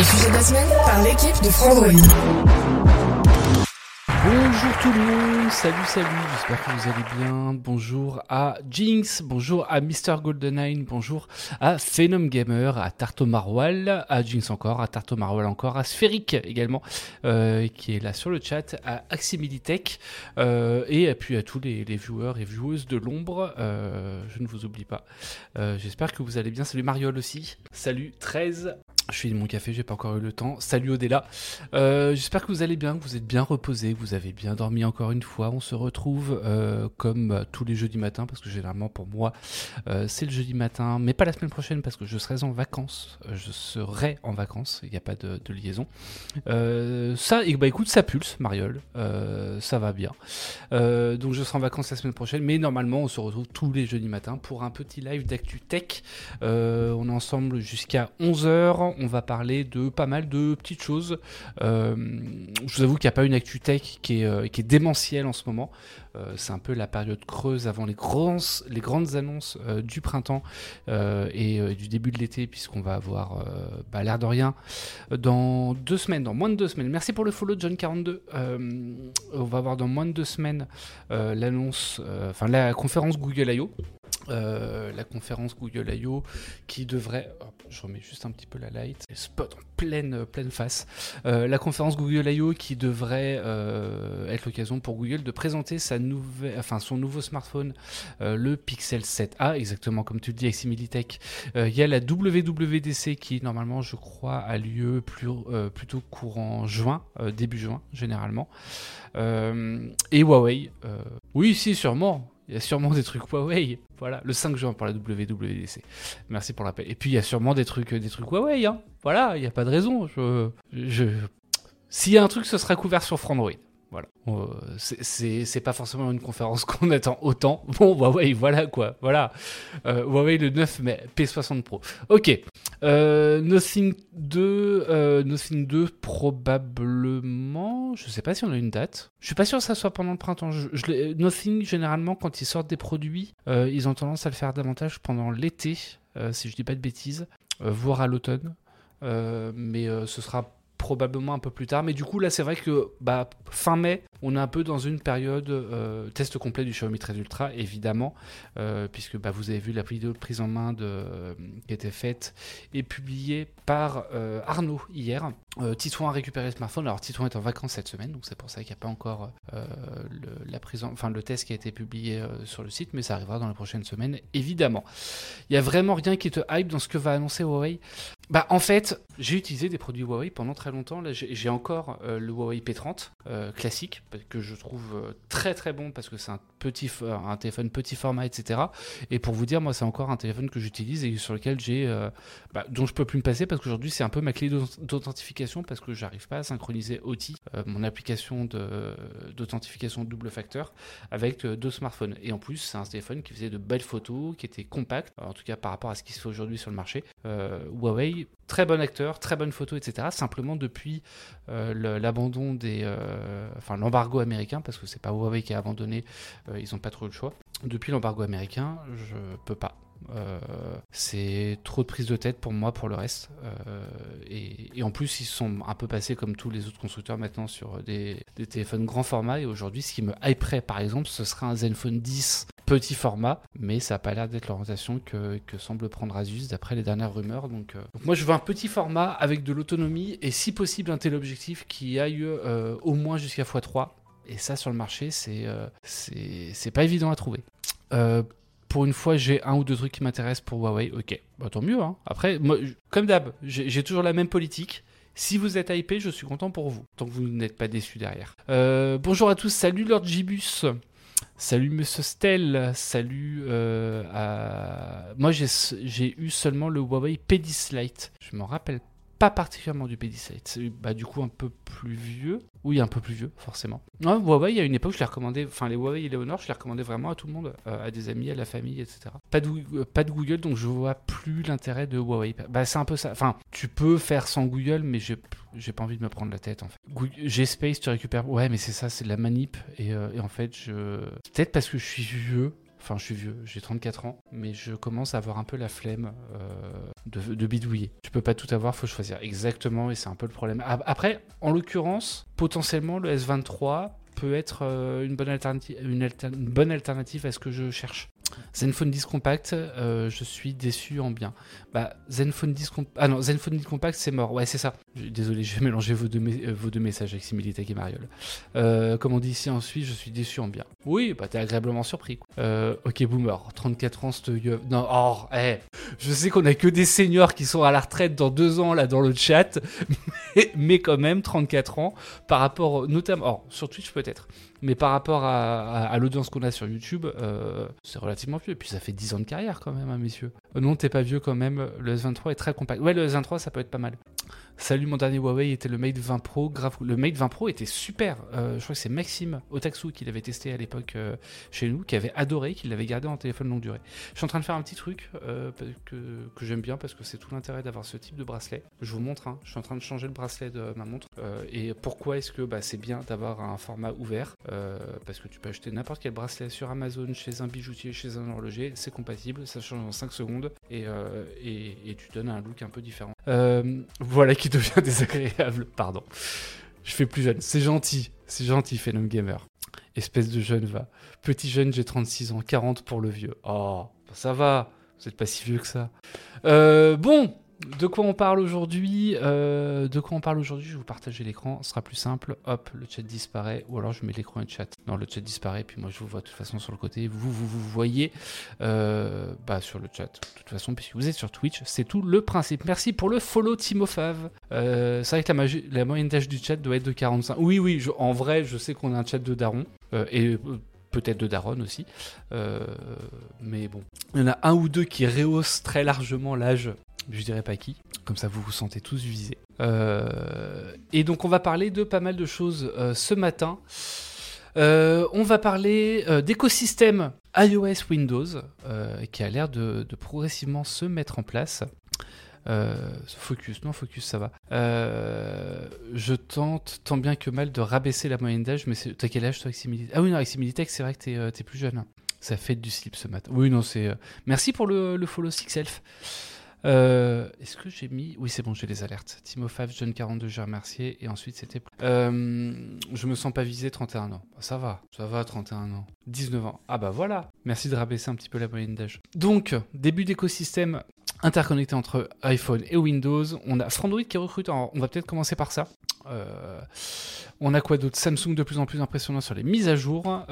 Le sujet de la semaine par l'équipe de Frandroid. Bonjour tout le monde, salut salut, j'espère que vous allez bien. Bonjour à Jinx, bonjour à Mr Goldenine, bonjour à Phenom Gamer, à Tarto Marwal, à Jinx encore, à Tarto Marwal encore, à Sphérique également, euh, qui est là sur le chat, à Aximilitech, euh, et puis à tous les, les viewers et vieweuses de l'ombre, euh, je ne vous oublie pas. Euh, j'espère que vous allez bien, salut Mariol aussi, salut 13, je suis mon café, j'ai pas encore eu le temps. Salut Odella. J'espère que vous allez bien, que vous êtes bien reposé, que vous avez bien dormi encore une fois. On se retrouve euh, comme tous les jeudis matins, parce que généralement pour moi euh, c'est le jeudi matin, mais pas la semaine prochaine parce que je serai en vacances. Je serai en vacances, il n'y a pas de, liaison. Euh, ça, et bah écoute, ça pulse, Mariole. Ça va bien. Donc je serai en vacances la semaine prochaine, mais normalement on se retrouve tous les jeudis matins pour un petit live d'actu tech. On est ensemble jusqu'à 11h. On va parler de pas mal de petites choses. Je vous avoue qu'il n'y a pas une actu tech qui est, euh, qui est démentielle en ce moment. Euh, c'est un peu la période creuse avant les, les grandes annonces euh, du printemps euh, et du début de l'été, puisqu'on va avoir bah, l'air de rien dans deux semaines, dans moins de deux semaines. Merci pour le follow, John42. Euh, on va avoir dans moins de deux semaines l'annonce, enfin la conférence Google I.O. Euh, la conférence Google I.O. qui devrait, je remets juste un petit peu la light, spot en pleine, pleine face, la conférence Google I.O. qui devrait être l'occasion pour Google de présenter sa enfin son nouveau smartphone, euh, le Pixel 7a, exactement comme tu le dis avec Similitech. Euh, Il y a la WWDC qui normalement, je crois, a lieu euh, plutôt courant juin, début juin généralement. Et Huawei, oui, si, sûrement. Il y a sûrement des trucs Huawei. Voilà, le 5 juin pour la WWDC. Merci pour l'appel. Et puis il y a sûrement des trucs, des trucs Huawei. Hein. Voilà, il n'y a pas de raison. Je... S'il y a un truc, ce sera couvert sur Frandroid. Voilà. Euh, c'est- pas forcément une conférence qu'on attend autant. Bon, Huawei, voilà quoi. Voilà. Euh, Huawei le 9 mai, P60 Pro. Ok. Euh, Nothing 2, euh, Nothing 2 probablement. Je sais pas si on a une date. Je suis pas sûr que ça soit pendant le printemps. Je, Nothing généralement quand ils sortent des produits, ils ont tendance à le faire davantage pendant l'été, si je dis pas de bêtises, voire à l'automne. Mais ce sera probablement un peu plus tard. Mais du coup, là, c'est vrai que bah, fin mai, on est un peu dans une période euh, test complet du Xiaomi 13 Ultra, évidemment, euh, puisque bah, vous avez vu la vidéo de prise en main euh, qui été faite et publiée par Arnaud hier. Euh, a récupéré le smartphone. Alors, Titouan est en vacances cette semaine, donc c'est pour ça qu'il n'y a pas encore euh, le, la prise en- enfin, le test qui a été publié euh, sur le site, mais ça arrivera dans les prochaines semaines, évidemment. Il n'y a vraiment rien qui te hype dans ce que va annoncer Huawei. Bah, en fait, j'ai utilisé des produits Huawei pendant très longtemps. Là, j'ai encore euh, le Huawei P30 euh, classique que je trouve très très bon parce que c'est un petit, fo- un téléphone petit format, etc. Et pour vous dire, moi, c'est encore un téléphone que j'utilise et sur lequel j'ai, euh, bah, dont je peux plus me passer parce qu'aujourd'hui, c'est un peu ma clé d'aut- d'authentification parce que j'arrive pas à synchroniser OTI, euh, mon application d'authentification double facteur, avec euh, deux smartphones. Et en plus, c'est un téléphone qui faisait de belles photos, qui était compact, en tout cas par rapport à ce qui se fait aujourd'hui sur le marché. Euh, Huawei, très bon acteur, très bonne photo, etc. Simplement depuis euh, l'abandon des, euh, enfin l'embargo américain, parce que c'est pas Huawei qui a abandonné, euh, ils ont pas trop le choix. Depuis l'embargo américain, je peux pas. Euh, c'est trop de prise de tête pour moi pour le reste Euh, et, en plus ils sont un peu passés comme tous les autres constructeurs maintenant sur des, téléphones grand format et aujourd'hui ce qui me hyperait par exemple ce serait un Zenfone 10 petit format mais ça n'a pas l'air d'être l'orientation que, semble prendre Asus d'après les dernières rumeurs donc, euh, donc moi je veux un petit format avec de l'autonomie et si possible un téléobjectif qui aille euh, au moins jusqu'à x3 et ça sur le marché c'est euh, c'est pas évident à trouver euh, pour une fois, j'ai un ou deux trucs qui m'intéressent pour Huawei. Ok, bah, tant mieux. Hein. Après, moi, comme d'hab, j'ai toujours la même politique. Si vous êtes hypé, je suis content pour vous, tant que vous n'êtes pas déçu derrière. Euh, bonjour à tous, salut Lord Gibus. Salut Monsieur Stel, salut euh, à... Moi j'ai eu seulement le Huawei P10 Lite. Je m'en rappelle pas particulièrement du P10 Lite. C'est bah, du coup un peu plus vieux. Oui, un peu plus vieux, forcément. Huawei, il y a une époque, je l'ai recommandé, enfin les Huawei et les Honor, je les recommandais vraiment à tout le monde, euh, à des amis, à la famille, etc. Pas de, euh, pas de Google, donc je vois plus l'intérêt de Huawei. Bah, c'est un peu ça. Enfin, tu peux faire sans Google, mais j'ai j'ai pas envie de me prendre la tête en fait. G-Space, tu récupères. Ouais, mais c'est ça, c'est de la manip. Et, euh, et en fait, je. Peut-être parce que je suis vieux, Enfin, je suis vieux, j'ai 34 ans, mais je commence à avoir un peu la flemme euh, de, bidouiller. Tu peux pas tout avoir, faut choisir exactement, et c'est un peu le problème. Après, en l'occurrence, potentiellement, le S23 peut être euh, une, une bonne alternative à ce que je cherche. Zenfone 10 Compact, euh, je suis déçu en bien. Bah, Zenfone 10 Compact. Ah non, Zenfone 10 Compact, c'est mort. Ouais, c'est ça. Désolé, je vais mélanger vos deux, euh, vos deux messages avec Similitech et Mariole. Euh, comme on dit ici en Suisse, je suis déçu en bien. Oui, bah, t'es agréablement surpris. Euh, ok, boomer, 34 ans, cette Non, oh, hey, je sais qu'on a que des seniors qui sont à la retraite dans deux ans, là, dans le chat. Mais, mais quand même, 34 ans, par rapport, notamment. Or, sur Twitch peut-être. Mais par rapport à, l'audience qu'on a sur YouTube, euh, c'est relativement vieux. Et puis ça fait 10 ans de carrière quand même, hein, messieurs. Euh, non, t'es pas vieux quand même. Le S23 est très compact. Ouais, le S23, ça peut être pas mal. Salut, mon dernier Huawei était le Mate 20 Pro. Le Mate 20 Pro était super. Euh, je crois que c'est Maxime Otaksu qui l'avait testé à l'époque euh, chez nous, qui avait adoré, qui l'avait gardé en téléphone longue durée. Je suis en train de faire un petit truc euh, que, j'aime bien parce que c'est tout l'intérêt d'avoir ce type de bracelet. Je vous montre, hein. je suis en train de changer le bracelet de ma montre. et pourquoi est-ce que bah, c'est bien d'avoir un format ouvert? Parce que tu peux acheter n'importe quel bracelet sur Amazon, chez un bijoutier, chez un horloger, c'est compatible, ça change en 5 secondes et, tu donnes un look un peu différent. voilà devient désagréable. Pardon. Je fais plus jeune. C'est gentil. C'est gentil, Phenom Gamer. Espèce de jeune va. Petit jeune, j'ai 36 ans. 40 pour le vieux. Oh, ça va. Vous n'êtes pas si vieux que ça. Euh, bon, de quoi on parle aujourd'hui euh, De quoi on parle aujourd'hui Je vais vous partager l'écran, ce sera plus simple. Hop, le chat disparaît, ou alors je mets l'écran et chat. Non, le chat disparaît, puis moi je vous vois de toute façon sur le côté. Vous, vous, vous voyez euh, bah, sur le chat. De toute façon, puisque vous êtes sur Twitch, c'est tout le principe. Merci pour le follow, Timofav. Euh, c'est vrai que la, moyenne d'âge du chat doit être de 45. Oui, oui, en vrai, je sais qu'on a un chat de daron. Peut-être de Daron aussi. Euh, mais bon, il y en a un ou deux qui rehaussent très largement l'âge je dirais pas qui, comme ça vous vous sentez tous visés. Euh, et donc on va parler de pas mal de choses euh, ce matin. On va parler d'écosystème iOS Windows qui a l'air de, progressivement se mettre en place. Focus, non focus, ça va. je tente tant bien que mal de rabaisser la moyenne d'âge, mais t'as quel âge toi, Similitech Ah oui, non, avec c'est vrai que t'es es plus jeune. Ça fait du slip ce matin. Oui, non, c'est. Merci pour le, le follow Six Elf. Euh, est-ce que j'ai mis. Oui, c'est bon, j'ai les alertes. Timo 5, John 42, j'ai remercié. Et ensuite, c'était. Euh, je me sens pas visé, 31 ans. Ça va, ça va, 31 ans. 19 ans. Ah bah voilà. Merci de rabaisser un petit peu la moyenne d'âge. Donc, début d'écosystème interconnecté entre iPhone et Windows. On a Frandroid qui recrute. on va peut-être commencer par ça. Euh, on a quoi d'autre? Samsung de plus en plus impressionnant sur les mises à jour.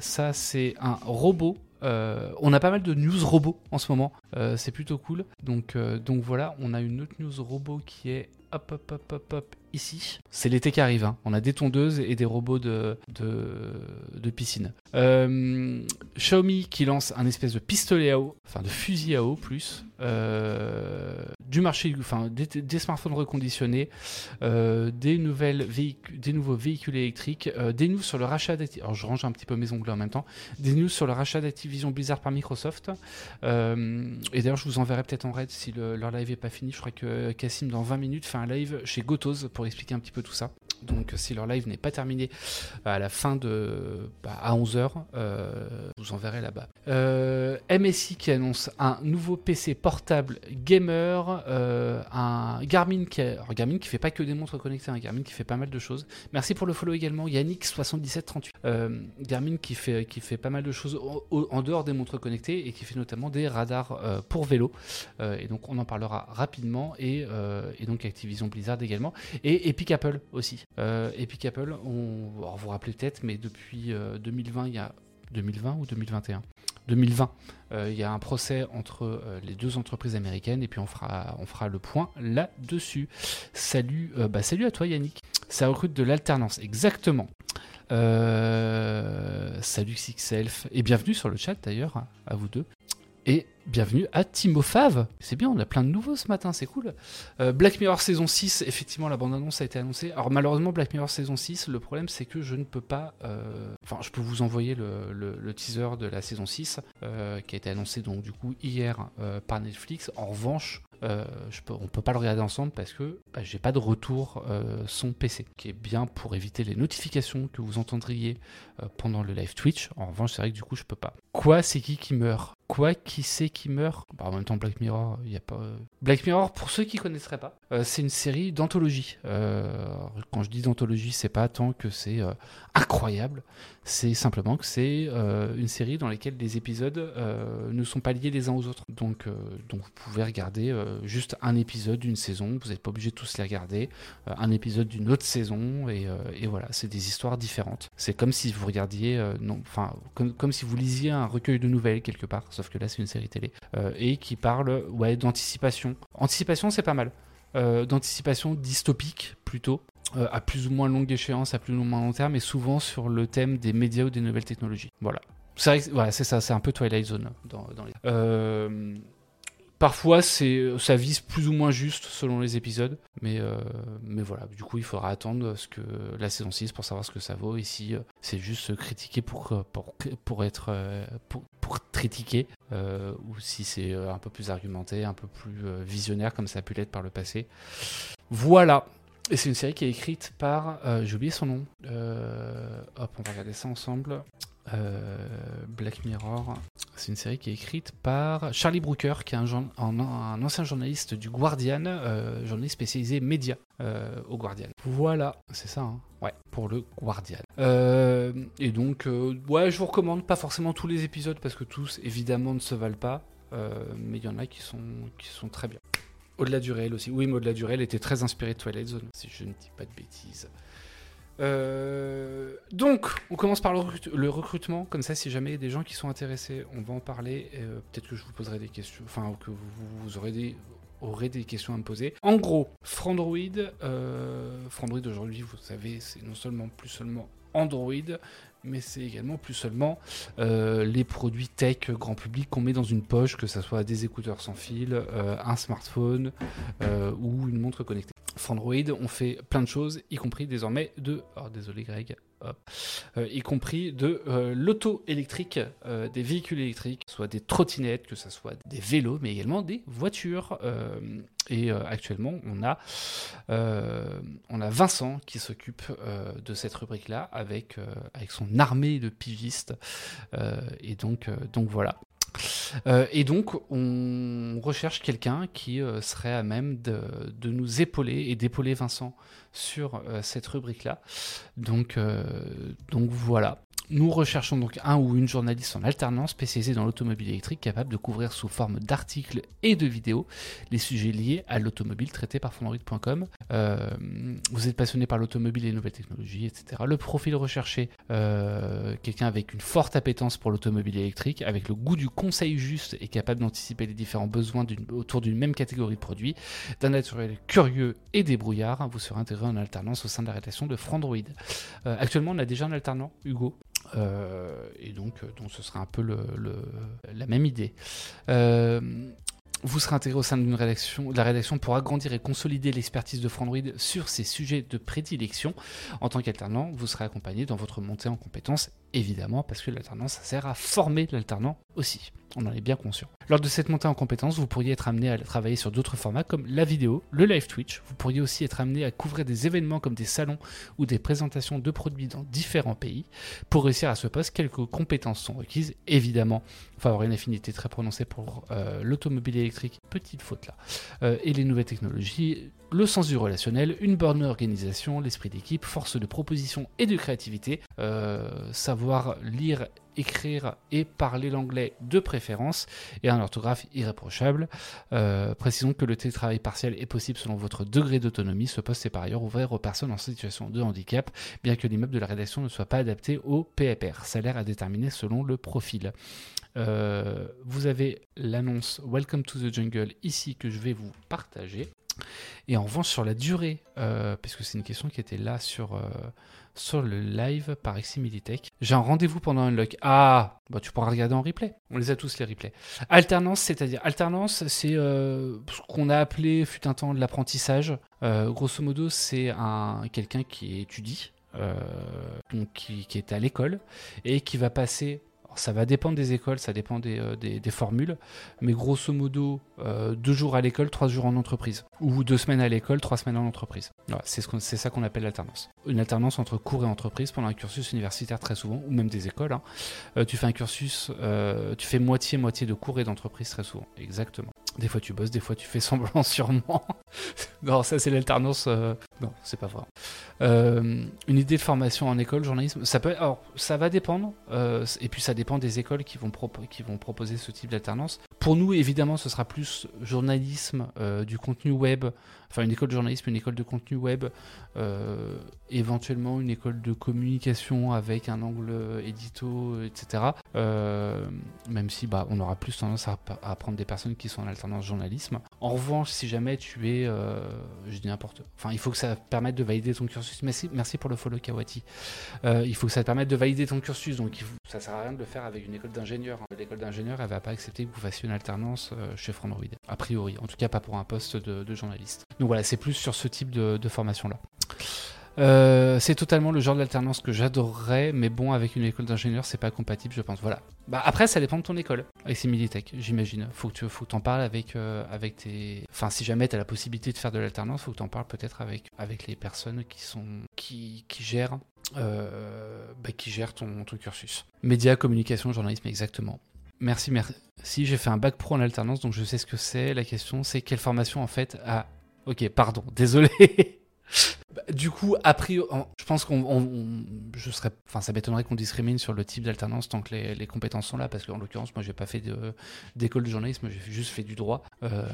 ça, c'est un robot euh, on a pas mal de news robots en ce moment, euh, c'est plutôt cool. Donc, euh, donc voilà, on a une autre news robot qui est hop hop hop hop hop ici. C'est l'été qui arrive, hein. on a des tondeuses et des robots de, de, piscine. Xiaomi qui lance un espèce de pistolet à eau, enfin de fusil à eau plus, du marché, enfin des, smartphones reconditionnés, euh, des nouvelles des nouveaux véhicules électriques, euh, des news sur le rachat Alors je range un petit peu mes en même temps. Des news sur le rachat d'Activision Blizzard par Microsoft. Euh, et d'ailleurs je vous enverrai peut-être en raid si leur live est pas fini. Je crois que Cassim dans 20 minutes fait live chez Gotos pour expliquer un petit peu tout ça. Donc si leur live n'est pas terminé à la fin de bah, à 11h, je vous enverrai là-bas. MSI qui annonce un nouveau PC portable gamer euh, un Garmin qui, Garmin qui fait pas que des montres connectées, un Garmin qui fait pas mal de choses. Merci pour le follow également, Yannick 7738. Euh, Garmin qui fait qui fait pas mal de choses en dehors des montres connectées et qui fait notamment des radars euh, pour vélo. et donc on en parlera rapidement et, et, donc Activision Blizzard également et Epic Apple aussi. Epic Apple, on, vous vous rappelez peut-être, mais depuis 2020 il y a 2020 ou 2021 2020. Euh, il y a un procès entre euh, les deux entreprises américaines et puis on fera, on fera le point là-dessus. Salut, euh, bah, salut à toi Yannick. Ça recrute de l'alternance, exactement. Euh, salut Sixelf et bienvenue sur le chat d'ailleurs, à vous deux. Et bienvenue à Timo Fave. C'est bien, on a plein de nouveaux ce matin, c'est cool. Euh, Black Mirror saison 6, effectivement, la bande-annonce a été annoncée. Alors, malheureusement, Black Mirror saison 6, le problème, c'est que je ne peux pas. euh, Enfin, je peux vous envoyer le, teaser de la saison 6, euh, qui a été annoncé donc, du coup, hier par Netflix. En revanche, euh, je on peut pas le regarder ensemble parce que bah, j'ai pas de retour euh, son PC, qui est bien pour éviter les notifications que vous entendriez pendant le live Twitch. En revanche, c'est vrai que du coup, je peux pas. Quoi, c'est qui qui meurt? Quoi, qui c'est qui meurt Bah, En même temps, Black Mirror, il y a pas. euh, Black Mirror, pour ceux qui connaisseraient pas, c'est une série d'anthologie. Euh, quand je dis d'anthologie, c'est pas tant que c'est euh, incroyable, c'est simplement que c'est euh, une série dans laquelle les épisodes euh, ne sont pas liés les uns aux autres. Donc, euh, donc vous pouvez regarder euh, juste un épisode d'une saison, vous n'êtes pas obligé de tous les regarder, euh, un épisode d'une autre saison, et, euh, voilà, c'est des histoires différentes. C'est comme si vous regardiez, euh, enfin, comme, comme si vous lisiez un recueil de nouvelles quelque part, sauf que là c'est une série télé, euh, et qui parle ouais, d'anticipation. Anticipation, c'est pas mal. Euh, d'anticipation dystopique plutôt, euh, à plus ou moins longue échéance, à plus ou moins long terme, et souvent sur le thème des médias ou des nouvelles technologies. Voilà. C'est vrai voilà, c'est ça, c'est un peu Twilight Zone dans, dans les. Euh, Parfois, c'est, ça vise plus ou moins juste selon les épisodes, mais, euh, voilà. Du coup, il faudra attendre la saison 6 pour savoir ce que ça vaut. Ici, euh, c'est juste critiquer pour, euh, pour, être euh, pour, critiquer, euh, ou si c'est euh, un peu plus argumenté, un peu plus euh, visionnaire comme ça a pu l'être par le passé. Voilà. Et c'est une série qui est écrite par, euh, j'ai oublié son nom. Euh, hop, on va regarder ça ensemble. Euh, Black Mirror. C'est une série qui est écrite par Charlie Brooker, qui est un, ancien journaliste du Guardian, euh, journaliste spécialisé média au Guardian. Voilà, c'est ça, hein Ouais, pour le Guardian. Et donc, ouais, je vous recommande pas forcément tous les épisodes parce que tous, évidemment, ne se valent pas. mais il y en a qui sont, qui sont très bien. Au-delà du réel aussi. Oui, mais au-delà du réel était très inspiré de Twilight Zone, si je ne dis pas de bêtises. Euh, donc, on commence par le, recrut- le recrutement. Comme ça, si jamais il y a des gens qui sont intéressés, on va en parler. Euh, Peut-être que je vous poserai des questions, enfin, que vous, vous aurez des aurez des questions à me poser. En gros, Frandroid, euh, Frandroid aujourd'hui, vous savez, c'est non seulement plus seulement Android, mais c'est également plus seulement euh, les produits tech grand public qu'on met dans une poche, que ce soit des écouteurs sans fil, euh, un smartphone euh, ou une montre connectée. Frandroid, on fait plein de choses, y compris désormais de... Oh, désolé Greg. Euh, y compris de euh, l'auto électrique, euh, des véhicules électriques, soit des trottinettes, que ce soit des vélos, mais également des voitures. Et actuellement, on a, Vincent qui s'occupe de cette rubrique-là avec, avec son armée de pigistes. Et donc, donc voilà. Euh, et donc, on recherche quelqu'un qui euh, serait à même de, nous épauler et d'épauler Vincent sur euh, cette rubrique-là. Donc, donc voilà. Nous recherchons donc un ou une journaliste en alternance spécialisée dans l'automobile électrique capable de couvrir sous forme d'articles et de vidéos les sujets liés à l'automobile traités par Fondroid.com. Euh, vous êtes passionné par l'automobile et les nouvelles technologies, etc. Le profil recherché, euh, quelqu'un avec une forte appétence pour l'automobile électrique, avec le goût du conseil juste et capable d'anticiper les différents besoins autour d'une même catégorie de produits, d'un naturel curieux et débrouillard, vous serez intégré en alternance au sein de la rédaction de Frandroid. Euh, actuellement, on a déjà un alternant, Hugo. Euh, et donc, euh, donc, ce sera un peu la même idée. Euh, vous serez intégré au sein de la rédaction pour agrandir et consolider l'expertise de Frandroid sur ces sujets de prédilection. En tant qu'alternant, vous serez accompagné dans votre montée en compétences, évidemment, parce que l'alternance ça sert à former l'alternant aussi. On en est bien conscient. Lors de cette montée en compétences, vous pourriez être amené à travailler sur d'autres formats comme la vidéo, le live Twitch. Vous pourriez aussi être amené à couvrir des événements comme des salons ou des présentations de produits dans différents pays. Pour réussir à ce poste, quelques compétences sont requises. Évidemment, il faut avoir une affinité très prononcée pour euh, l'automobile électrique, petite faute là, euh, et les nouvelles technologies, le sens du relationnel, une bonne organisation, l'esprit d'équipe, force de proposition et de créativité, euh, savoir lire, écrire et parler l'anglais de préférence, et un orthographe irréprochable. Euh, précisons que le télétravail partiel est possible selon votre degré d'autonomie. Ce poste est par ailleurs ouvert aux personnes en situation de handicap, bien que l'immeuble de la rédaction ne soit pas adapté au PFR. Salaire à déterminer selon le profil. Euh, vous avez l'annonce Welcome to the Jungle ici que je vais vous partager. Et en revanche, sur la durée, euh, puisque c'est une question qui était là sur, euh, sur le live par Eximilitech, j'ai un rendez-vous pendant un lock. Ah, bah, tu pourras regarder en replay. On les a tous les replays. Alternance, c'est-à-dire alternance, c'est euh, ce qu'on a appelé fut un temps de l'apprentissage. Euh, grosso modo, c'est un quelqu'un qui étudie, donc qui, qui est à l'école et qui va passer ça va dépendre des écoles, ça dépend des, euh, formules, mais grosso modo, euh, deux jours à l'école, trois jours en entreprise. Ou deux semaines à l'école, trois semaines en entreprise. C'est ça qu'on appelle l'alternance. Une alternance entre cours et entreprise pendant un cursus universitaire très souvent, ou même des écoles. hein. Euh, tu fais un cursus, tu fais moitié-moitié de cours et d'entreprise très souvent. Exactement. Des fois tu bosses, des fois tu fais semblant sûrement. non, ça c'est l'alternance. euh, Non, c'est pas vrai. Euh, une idée de formation en école, journalisme, ça peut. Alors, ça va dépendre. euh, et puis ça dépend des écoles qui vont, qui vont proposer ce type d'alternance. Pour nous, évidemment, ce sera plus journalisme, du contenu web. Enfin, une école de journalisme, une école de contenu web, euh, éventuellement une école de communication avec un angle édito, etc. Euh, même si bah, on aura plus tendance à, à prendre des personnes qui sont en alternance journalisme. En revanche, si jamais tu es, euh, je dis n'importe, enfin, il faut que ça permette de valider ton cursus. Merci, merci pour le follow Kawati. Euh, il faut que ça te permette de valider ton cursus. Donc, il faut- ça sert à rien de le faire avec une école d'ingénieur. hein. L'école d'ingénieur, elle va pas accepter que vous fassiez une alternance euh, chez Frandroid. A priori, en tout cas pas pour un poste de, journaliste. Donc voilà, c'est plus sur ce type de, de formation-là. Euh, c'est totalement le genre d'alternance que j'adorerais, mais bon, avec une école d'ingénieur, c'est pas compatible, je pense. Voilà. Bah après, ça dépend de ton école. Avec ces Militech, j'imagine. Faut que tu faut que t'en parles avec euh, avec tes. Enfin, si jamais t'as la possibilité de faire de l'alternance, faut que t'en parles peut-être avec avec les personnes qui sont qui qui gèrent euh, bah, qui gèrent ton cursus. Médias, communication, journalisme, exactement. Merci, merci. J'ai fait un bac pro en alternance, donc je sais ce que c'est. La question, c'est quelle formation en fait Ah, ok, pardon, désolé. Bah, du coup, a priori, je pense qu'on, serais, enfin, ça m'étonnerait qu'on discrimine sur le type d'alternance tant que les, compétences sont là, parce qu'en l'occurrence, moi, j'ai pas fait de- d'école de journalisme, j'ai juste fait du droit. Euh,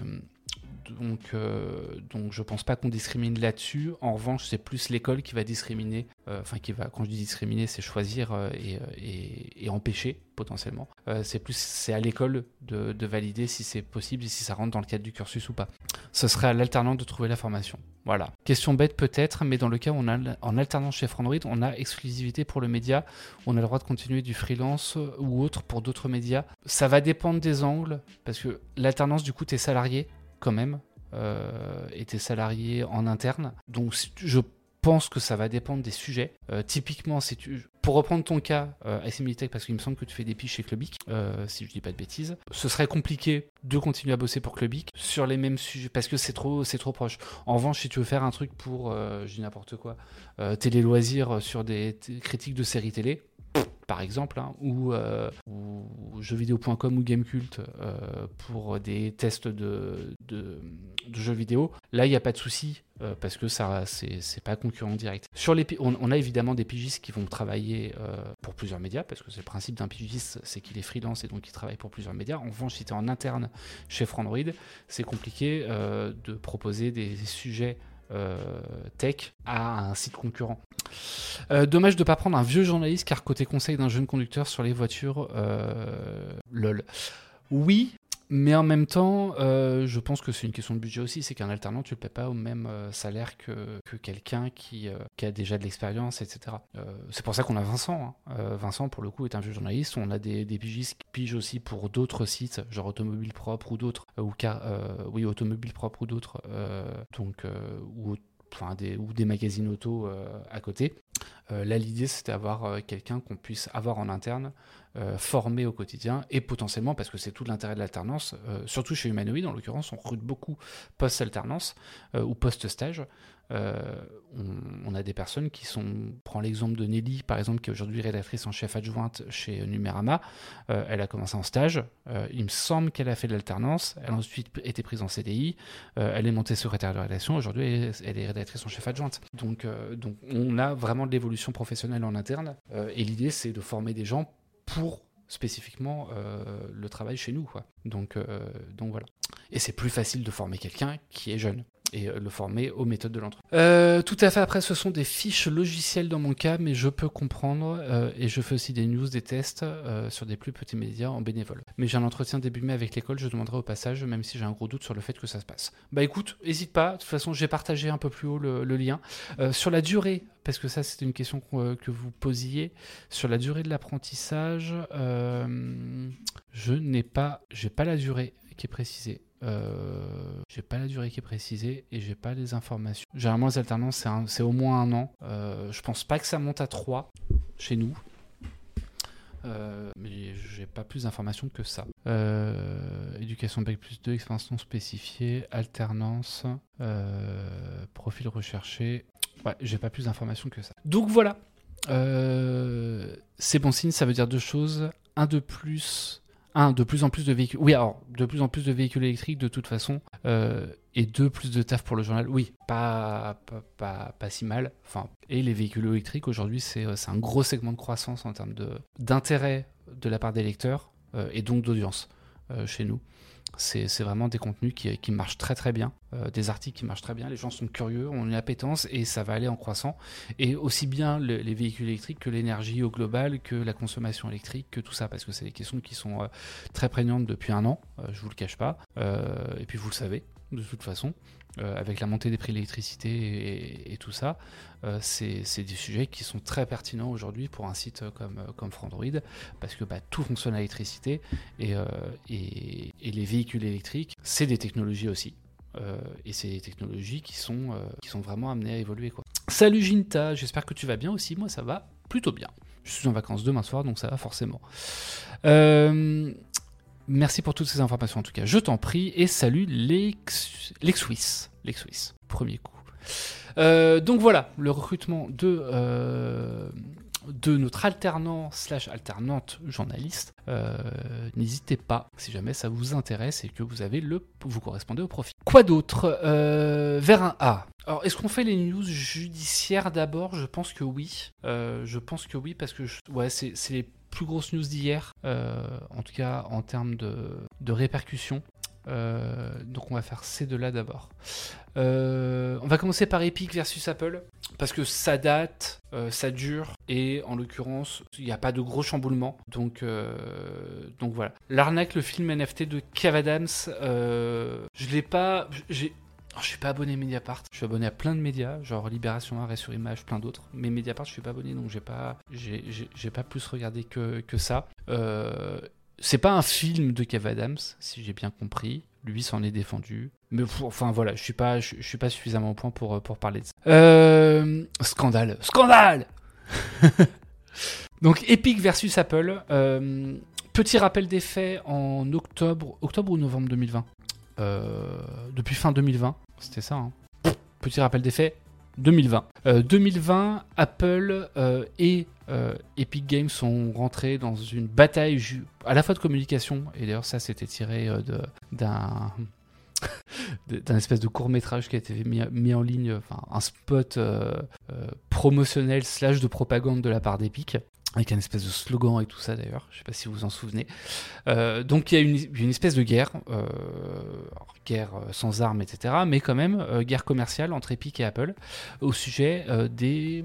donc, euh, donc, je pense pas qu'on discrimine là-dessus. En revanche, c'est plus l'école qui va discriminer. euh, Enfin, qui va, quand je dis discriminer, c'est choisir euh, et, empêcher potentiellement. C'est plus, c'est à l'école de, de valider si c'est possible et si ça rentre dans le cadre du cursus ou pas. Ce serait à l'alternant de trouver la formation. Voilà. Question bête peut-être, mais dans le cas où on a en alternance chez Frandroid, on a exclusivité pour le média, on a le droit de continuer du freelance ou autre pour d'autres médias. Ça va dépendre des angles, parce que l'alternance, du coup, tu es salarié quand même, euh, et tu es salarié en interne. Donc je pense que ça va dépendre des sujets. Euh, typiquement, si tu, pour reprendre ton cas, euh, Militech, parce qu'il me semble que tu fais des pitches chez Clubic, euh, si je dis pas de bêtises, ce serait compliqué de continuer à bosser pour Clubic sur les mêmes sujets, parce que c'est trop, c'est trop proche. En revanche, si tu veux faire un truc pour, je dis n'importe quoi, télé loisirs sur des critiques de séries télé, par exemple, hein, ou, euh, jeuxvideo.com ou Gamecult euh, pour des tests de, jeux vidéo, là, il n'y a pas de souci. euh, parce que ça, c'est pas concurrent direct. Sur les, on, a évidemment des pigistes qui vont travailler pour plusieurs médias, parce que c'est le principe d'un pigiste, c'est qu'il est freelance et donc il travaille pour plusieurs médias. En revanche, si tu es en interne chez Frandroid, c'est compliqué de proposer des sujets euh, tech à un site concurrent. Euh, dommage de ne pas prendre un vieux journaliste car côté conseil d'un jeune conducteur sur les voitures, euh, lol. Oui, mais en même temps, euh, je pense que c'est une question de budget aussi. C'est qu'un alternant, tu le paies pas au même euh, salaire que, que quelqu'un qui, euh, qui a déjà de l'expérience, etc. C'est pour ça qu'on a Vincent. hein. Vincent, pour le coup, est un vieux journaliste. On a des, des pigistes qui pigent aussi pour d'autres sites, genre Automobile Propre ou d'autres, ou car, oui, Automobile Propre ou d'autres, donc ou enfin des, ou des magazines auto à côté. Là, l'idée, c'est d'avoir quelqu'un qu'on puisse avoir en interne, euh, formé au quotidien, et potentiellement, parce que c'est tout l'intérêt de l'alternance, euh, surtout chez Humanoid, en l'occurrence, on recrute beaucoup post-alternance euh, ou post-stage. Euh, on, a des personnes qui sont, prends l'exemple de Nelly, par exemple, qui est aujourd'hui rédactrice en chef adjointe chez Numérama. Elle a commencé en stage. Il me semble qu'elle a fait de l'alternance. Elle a ensuite été prise en CDI. Elle est montée secrétaire de rédaction. Aujourd'hui, elle, elle est rédactrice en chef adjointe. Donc, donc, on a vraiment de l'évolution professionnelle en interne. Et l'idée, c'est de former des gens pour spécifiquement euh, le travail chez nous. Quoi. Donc, euh, donc voilà. Et c'est plus facile de former quelqu'un qui est jeune. Et euh, le former aux méthodes de l'entreprise. Euh, tout à fait. Après, ce sont des fiches logicielles dans mon cas, mais je peux comprendre euh, et je fais aussi des news, des tests sur des plus petits médias en bénévole. Mais j'ai un entretien début mai avec l'école. Je demanderai au passage, même si j'ai un gros doute sur le fait que ça se passe. Bah écoute, hésite pas. De toute façon, j'ai partagé un peu plus haut le, lien sur la durée, parce que ça, c'était une question que vous posiez sur la durée de l'apprentissage. je n'ai pas, pas la durée qui est précisée. Euh, j'ai pas la durée qui est précisée et j'ai pas les informations. Généralement, les alternances, c'est au moins un an. Euh, je pense pas que ça monte à 3 chez nous. Euh, mais j'ai pas plus d'informations que ça. Éducation Bac plus 2, expansion spécifiée, alternance, profil recherché. Ouais, j'ai pas plus d'informations que ça. Donc voilà. c'est bon signe, ça veut dire deux choses. Un de plus un, de plus en plus de véhicules. Oui, alors, de plus en plus de véhicules électriques de toute façon. Euh, et deux, plus de taf pour le journal. Oui, pas, pas, pas, si mal. Enfin, et les véhicules électriques, aujourd'hui, c'est euh, un gros segment de croissance en termes d'intérêt de, la part des lecteurs euh, et donc d'audience chez nous c'est vraiment des contenus qui, marchent très très bien, euh, des articles qui marchent très bien, les gens sont curieux, ont une appétence et ça va aller en croissant. Et aussi bien les véhicules électriques que l'énergie au global, que la consommation électrique, que tout ça, parce que c'est des questions qui sont euh, très prégnantes depuis un an, euh, je vous le cache pas, et puis vous le savez de toute façon. Euh, avec la montée des prix de l'électricité et, tout ça, euh, c'est des sujets qui sont très pertinents aujourd'hui pour un site comme, euh, comme Frandroid, parce que bah, tout fonctionne à l'électricité et, les véhicules électriques, c'est des technologies aussi. et c'est des technologies qui sont, qui sont vraiment amenées à évoluer. Salut Ginta, j'espère que tu vas bien aussi. Moi, ça va plutôt bien. Je suis en vacances demain soir, donc ça va forcément. Merci pour toutes ces informations en tout cas. Je t'en prie et salut Lex, Suisse. Lex Suisse, premier coup. Euh, donc voilà, le recrutement de, euh, de notre alternant slash alternante journaliste. Euh, n'hésitez pas, si jamais ça vous intéresse et que vous avez le, vous correspondez au profil. Quoi d'autre Vers un A. Alors, est-ce qu'on fait les news judiciaires d'abord? Je pense que oui. je pense que oui parce que ouais, c'est les plus grosse news d'hier, euh, en tout cas en termes de, répercussions. Euh, donc on va faire ces deux-là d'abord. Euh, on va commencer par Epic versus Apple, parce que ça date, ça dure, et en l'occurrence, il n'y a pas de gros chamboulement. Donc, voilà. L'arnaque, le film NFT de Kev Adams, je l'ai pas... je suis pas abonné à Mediapart. Je suis abonné à plein de médias, genre Libération Arrêt sur Image, plein d'autres. Mais Mediapart, je suis pas abonné, donc j'ai pas, j'ai pas plus regardé que, que ça. Euh, c'est pas un film de Kev Adams, si j'ai bien compris. Lui s'en est défendu. Mais enfin voilà, je suis pas, je, suis pas suffisamment au point pour, pour parler de ça. Euh, scandale, scandale. donc Epic versus Apple. Euh, petit rappel des faits en octobre, octobre ou novembre 2020. Euh, depuis fin 2020. C'était ça. Hein. Petit rappel des faits. 2020. 2020, Apple euh, et euh, Epic Games sont rentrés dans une bataille à la fois de communication, et d'ailleurs ça c'était tiré d'un espèce de court métrage qui a été mis, mis en ligne, enfin un spot promotionnel slash de propagande de la part d'Epic avec un espèce de slogan et tout ça d'ailleurs, je ne sais pas si vous vous en souvenez. Euh, donc il y a une, espèce de guerre, euh, guerre euh, sans armes, etc., mais quand même guerre commerciale entre Epic et Apple au sujet des,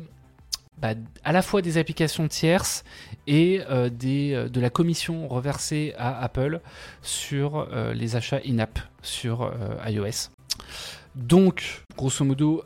bah, à la fois des applications tierces et des, de la commission reversée à Apple sur les achats in-app sur iOS. Donc, grosso modo,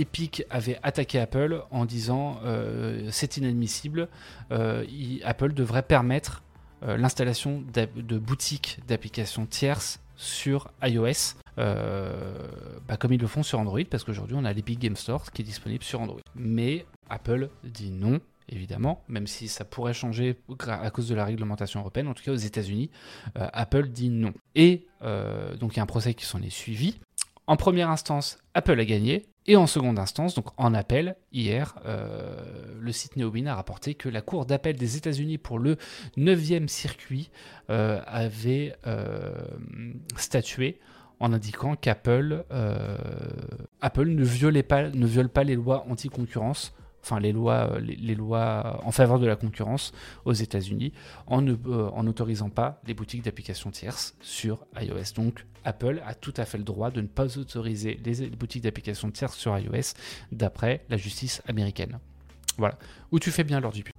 Epic avait attaqué Apple en disant euh, c'est inadmissible, euh, Apple devrait permettre euh, l'installation de boutiques d'applications tierces sur iOS, bah, comme ils le font sur Android, parce qu'aujourd'hui on a l'Epic Game Store qui est disponible sur Android. Mais Apple dit non, évidemment, même si ça pourrait changer à cause de la réglementation européenne, en tout cas aux États-Unis, Apple dit non. Et donc il y a un procès qui s'en est suivi. En première instance, Apple a gagné, et en seconde instance, donc en appel, hier, euh, le site Neowin a rapporté que la Cour d'appel des États-Unis pour le 9e circuit euh, avait euh, statué en indiquant qu'Apple Apple ne, viole pas les lois anti-concurrence enfin les lois, les, lois en faveur de la concurrence aux États-Unis en n'autorisant pas les boutiques d'applications tierces sur iOS. Donc Apple a tout à fait le droit de ne pas autoriser les, boutiques d'applications tierces sur iOS d'après la justice américaine. Voilà. Où tu fais bien l'heure du pub.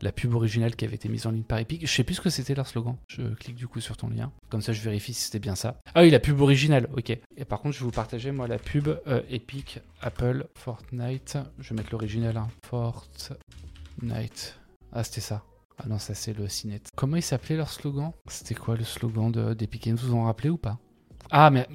La pub originale qui avait été mise en ligne par Epic. Je sais plus ce que c'était leur slogan. Je clique du coup sur ton lien. Comme ça, je vérifie si c'était bien ça. Ah oui, la pub originale. Ok. Et par contre, je vais vous partager moi la pub euh, Epic, Apple, Fortnite. Je vais mettre l'original. Hein. Fortnite. Ah, c'était ça. Ah non, ça c'est le Cinet. Comment il s'appelait leur slogan? C'était quoi le slogan de- d'Epic Games? Vous en rappelez ou pas? Ah, mais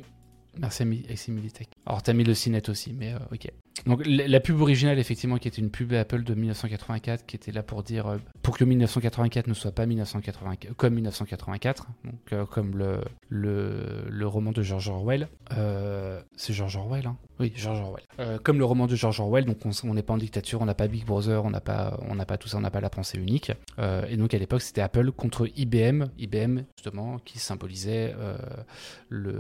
Merci Militech. Alors, t'as mis le CNET aussi, mais euh, ok. Donc, la pub originale, effectivement, qui était une pub Apple de 1984, qui était là pour dire, euh, pour que 1984 ne soit pas 1984, comme 1984, donc euh, comme le, le, le roman de George Orwell. C'est George Orwell, hein Oui, George Orwell. Comme le roman de George Orwell, donc on n'est pas en dictature, on n'a pas Big Brother, on n'a pas, pas tout ça, on n'a pas la pensée unique. Et donc, à l'époque, c'était Apple contre IBM, IBM, justement, qui symbolisait le.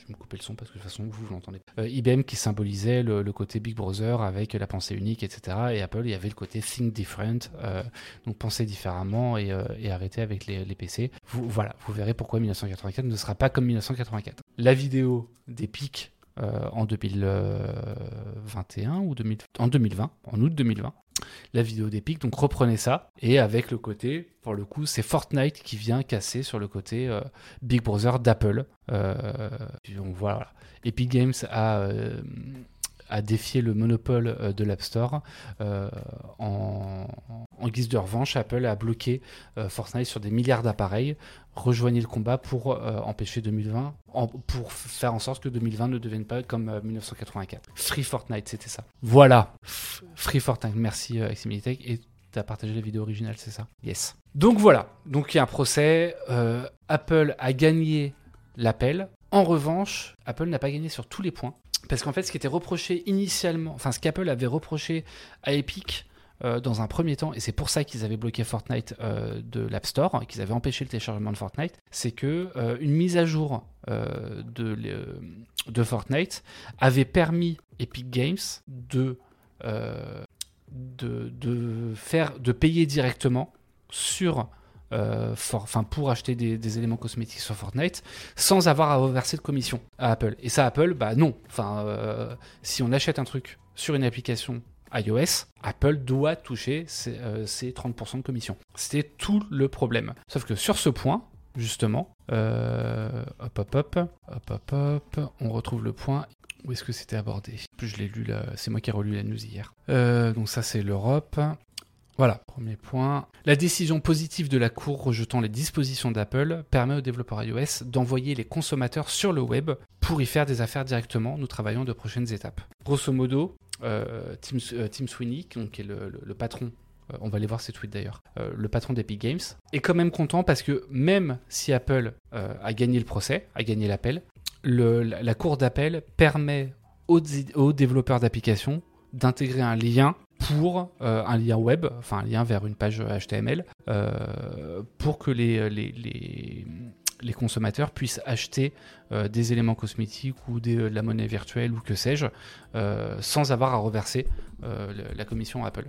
Je vais me couper le son parce que de toute façon, vous, vous l'entendez. Euh, IBM qui symbolisait le, côté Big Brother avec la pensée unique, etc. Et Apple, il y avait le côté Think Different, euh, donc penser différemment et, euh, arrêter avec les, PC. Vous, voilà, vous verrez pourquoi 1984 ne sera pas comme 1984. La vidéo des pics en 2021 ou 2000 en 2020, en août 2020 la vidéo d'Epic, donc reprenez ça, et avec le côté, pour le coup, c'est Fortnite qui vient casser sur le côté euh, Big Brother d'Apple. Euh, donc voilà, Epic Games a, euh, a défié le monopole euh, de l'App Store. Euh, en, guise de revanche, Apple a bloqué euh, Fortnite sur des milliards d'appareils. Rejoignez le combat pour empêcher 2020, en- pour faire en sorte que 2020 ne devienne pas comme euh, 1984. Free Fortnite, c'était ça. Voilà, Free Fortnite. Merci Eximilitech. Et tu as partagé la vidéo originale, c'est ça? Yes. Donc voilà, donc il y a un procès. Apple a gagné l'appel. En revanche, Apple n'a pas gagné sur tous les points. Parce qu'en fait, ce qui était reproché initialement, enfin ce qu'Apple avait reproché à Epic euh, dans un premier temps, et c'est pour ça qu'ils avaient bloqué Fortnite euh, de l'App Store, qu'ils avaient empêché le téléchargement de Fortnite, c'est que euh, une mise à jour de, Fortnite avait permis Epic Games de faire, de payer directement sur euh, pour acheter des, éléments cosmétiques sur Fortnite sans avoir à reverser de commission à Apple. Et ça, Apple, bah non. Enfin, euh, si on achète un truc sur une application iOS, Apple doit toucher ses, euh, ses 30% de commission. C'était tout le problème. Sauf que sur ce point, justement, euh, hop, hop, hop, hop, hop, on retrouve le point. Où est-ce que c'était abordé? Je l'ai lu c'est moi qui ai relu la news hier. Euh, donc ça c'est l'Europe. Voilà, premier point. La décision positive de la Cour rejetant les dispositions d'Apple permet aux développeurs iOS d'envoyer les consommateurs sur le web pour y faire des affaires directement. Nous travaillons de prochaines étapes. Grosso modo, euh, Tim, euh, Tim Sweeney, qui est le, patron, euh, on va aller voir ses tweets d'ailleurs, le patron d'Epic Games, est quand même content parce que même si Apple a gagné le procès, a gagné l'appel, la, Cour d'appel permet aux développeurs d'applications d'intégrer un lien pour euh, un lien web, enfin un lien vers une page HTML, euh, pour que les, les, consommateurs puissent acheter euh, des éléments cosmétiques ou de la monnaie virtuelle ou que sais-je, sans avoir à reverser la commission Apple.